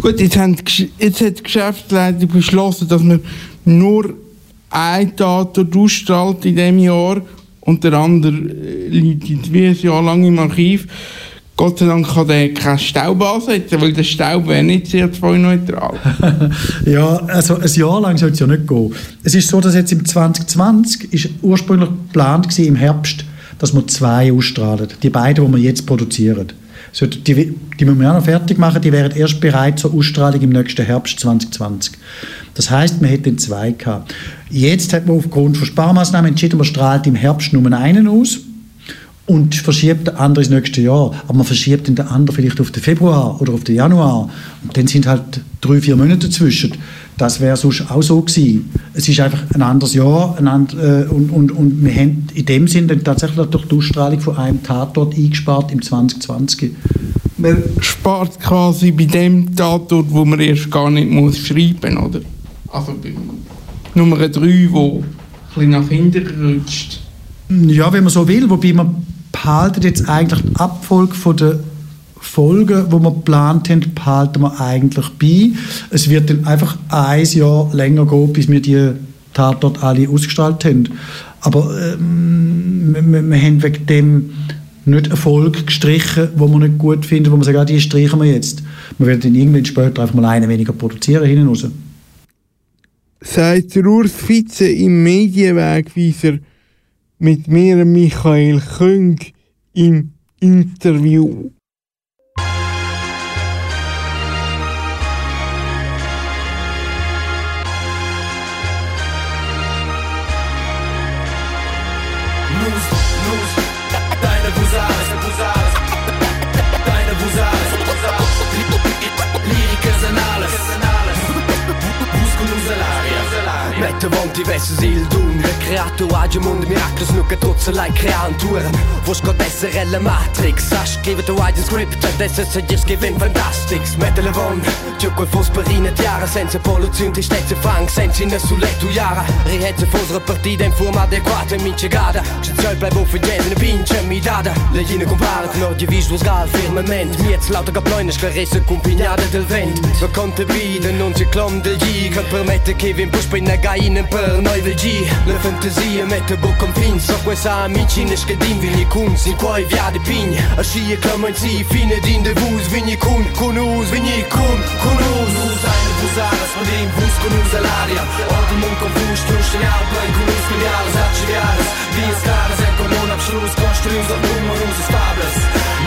Gut, jetzt, haben, jetzt hat die Geschäftsleitung beschlossen, dass man nur ein Tatort ausstrahlt in diesem Jahr und der andere äh, liegt wie ein Jahr lang im Archiv. Gott sei Dank kann der keinen Staub ansetzen, weil der Staub wäre nicht CO2-neutral. ja, also ein Jahr lang soll es ja nicht gehen. Es ist so, dass jetzt im 2020 ist ursprünglich geplant war, im Herbst, dass wir zwei ausstrahlen. Die beiden, die wir jetzt produzieren. So, die, die müssen wir auch noch fertig machen, die wären erst bereit zur Ausstrahlung im nächsten Herbst 2020. Das heißt, man hätte zwei gehabt. Jetzt hat man aufgrund von Sparmaßnahmen entschieden, man strahlt im Herbst nur einen aus und verschiebt den anderen ins nächste Jahr. Aber man verschiebt den anderen vielleicht auf den Februar oder auf den Januar. Und dann sind halt drei, vier Monate dazwischen. Das wäre sonst auch so gewesen. Es ist einfach ein anderes Jahr ein and, äh, und, und, und wir haben in dem Sinne tatsächlich durch die Ausstrahlung von einem Tatort eingespart im 2020. Man spart quasi bei dem Tatort, wo man erst gar nicht muss schreiben muss, oder? Also bei Nummer 3, wo ein bisschen nach hinten rutscht. Ja, wenn man so will, wobei man behalten jetzt eigentlich die Abfolge von der Folgen, die wir geplant haben, behalten wir eigentlich bei. Es wird dann einfach ein Jahr länger gehen, bis wir die Tatort alle ausgestrahlt haben. Aber ähm, wir, wir, haben wegen dem nicht Erfolg gestrichen, wo wir nicht gut finden, wo wir sagen, ah, die streichen wir jetzt. Wir werden dann irgendwann später einfach mal eine weniger produzieren hinten raus. Sagt Urs Fitze im Medienwegweiser mit mir, Michael Küng, im Interview. Mettevanti verso il dun Creato oggi un mondo miracolo Nu che trotsa lai creaturen. Wo scott SRL Matrix? Sa skrivet o wide script Adesso se gli scriven fantastics. Mette le von Tio quel fos perine tiara Senza polluzione ti stezze fang Senza in nessun letto yara Rihezze fosre partita in forma adeguata Mi cegada C'è zoi bleib auf in pinche mi dada. Le jene comparat No di viso sgal firmament. Miez lauter caploine Sclaresse compignate del vent Per conte bide non si clom del G Che permette che vi impuspa in bine për noi vegji Në fantëzie me të bu konfin Sa amici në shkedim Vini kun, sin kuaj vja di pinj A shi e këmënësi, fine din dhe vuz Vini kun, kun uz, vini kun, kun uz Uzaj posadas Mandim vus con nus all'aria Orden mun confus, tu stignal Plei con nus miliares acciviares Vies claras en comun abschluss Construius al nummer nus estables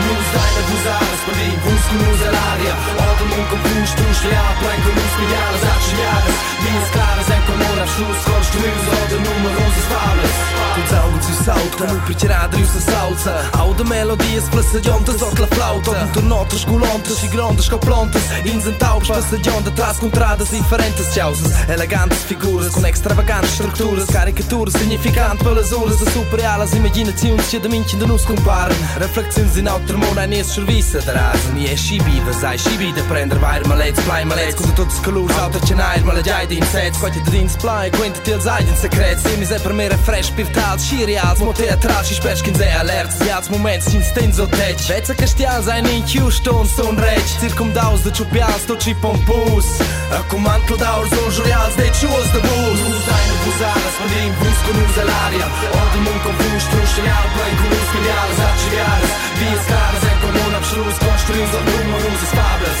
Nus deine posadas Mandim vus con vou all'aria Orden mun confus, tu stignal Plei con nus miliares acciviares Vies claras en comun abschluss Construius orden nummer nus estables Tuts augen si salta Nu pritjerad rius a salsa Aude melodies plasadiontas Ort la flauta. Un tornotas gulantas E grandes ca plantas Ins en taubs plasadionta Contradas diferentes de causas Elegantes figuras com extravagantes estruturas Caricaturas significante pelas horas A superar as imaginações que a mente ainda nos compara Reflexões em alto tremor é nesse serviço atrasan E é chibida, sai chibida Prender bairro maletes, play maletes Com todos os calores, alta chanais, malajai de insetos Coita de dins, play, aguenta teles ai em secreto Simis é primeira fresh, pirtal, xiriados Mão teatral, xis que nos é alerta Se há momentos, sim, se tens ou tetes Vets a castiais, ai nem Houston, são redes Circumdaus de chupials, todos e pompos Acum în da orzun jurial de ce o să buz Nu dai nu buzara, spădim buz cu nu zelaria Odi mun cu vuș, tu știneal, plăi cu nu spilial, zacivial Vies caras, e comun, abșluz, construim, zăbun, mă nu se stables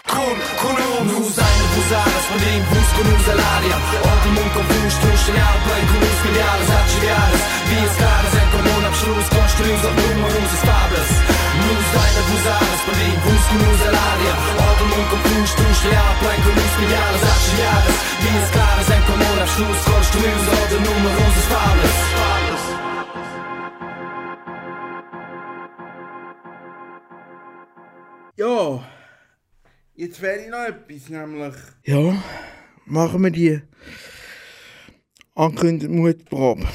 kun, kun unë Në uzaj në buzarës, për dhejmë bus kun unë zelarja Otë mund kon fush, të unë shenjarë, bëj kun unë skiljarës Atë qivjarës, vijes karës, e kon unë apshrus Kon shkryu zë vru më unë zë stabrës Në uzaj në buzarës, për dhejmë bus kun unë zelarja Otë mund kon fush, të unë shenjarë, bëj kun unë skiljarës Atë qivjarës, vijes karës, e kon unë apshrus Kon shkryu zë otë në më unë zë stabrës Yo, jetzt wäre noch etwas, nämlich. Ja, machen wir die angekündigte Mutprobe.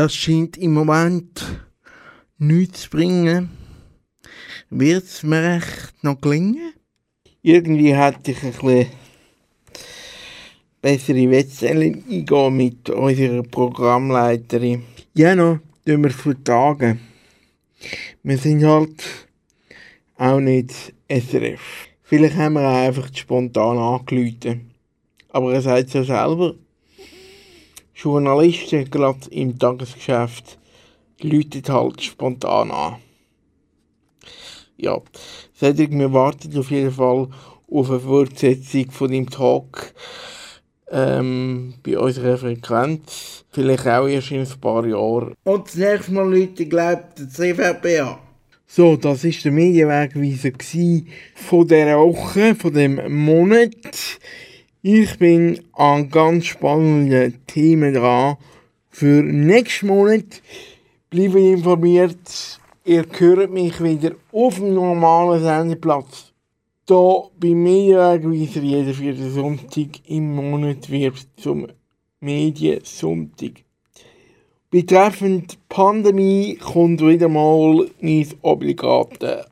Das scheint im Moment nichts zu bringen. Wird es mir recht noch gelingen? Irgendwie hätte ich ein bisschen bessere Wettstellung eingehen mit unserer Programmleiterin. Ja, noch, tun wir vertagen. Wir sind halt auch nicht SRF. Vielleicht haben wir auch einfach spontan angerufen. Aber er sagt ja selber, Journalisten, gerade im Tagesgeschäft, läuten halt spontan an. Ja, Cedric, wir warten auf jeden Fall auf eine Fortsetzung von dem Talk ähm, bei unserer Frequenz. Vielleicht auch erst in ein paar Jahren. Und das nächste Mal, Leute, glaubt der CVP an. So, das war der Medienwegweiser von dieser Woche, von dem Monat. Ich bin an ganz spannenden Themen dran. Für nächsten Monat bleibe informiert. Ihr hört mich wieder auf dem normalen Sendeplatz. Da bei Medienwegweiser jeden vierten Sonntag im Monat wird zum Mediensonntag. Betreffend Pandemie kommt wieder mal mein obligate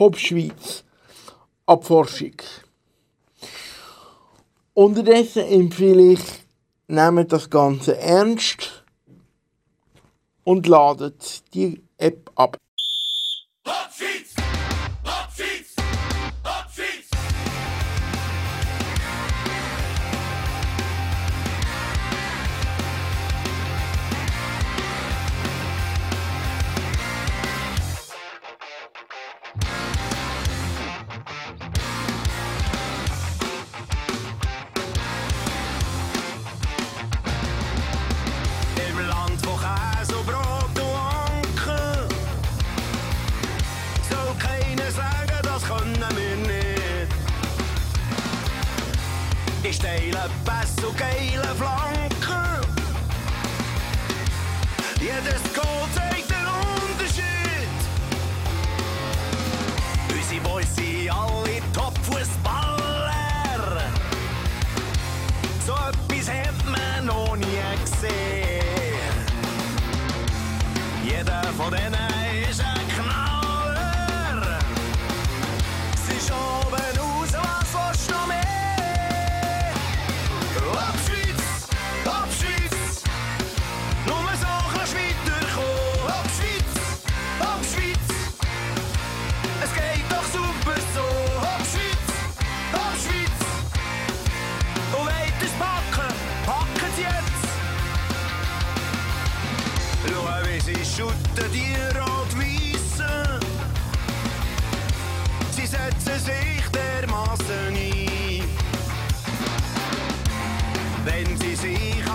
Hauptschweiz Abforschung. Unterdessen empfehle ich, nehmt das Ganze ernst und ladet die App ab. de passoekele flanken. Jedes Goal zeigt den Unterschied. Unsere Boys sind e alle Top-Fußballer. So etwas hat man noch nie gesehen. Jeder von denen schütten die rot weißen Sie setzen sich dermaßen ein, wenn sie sich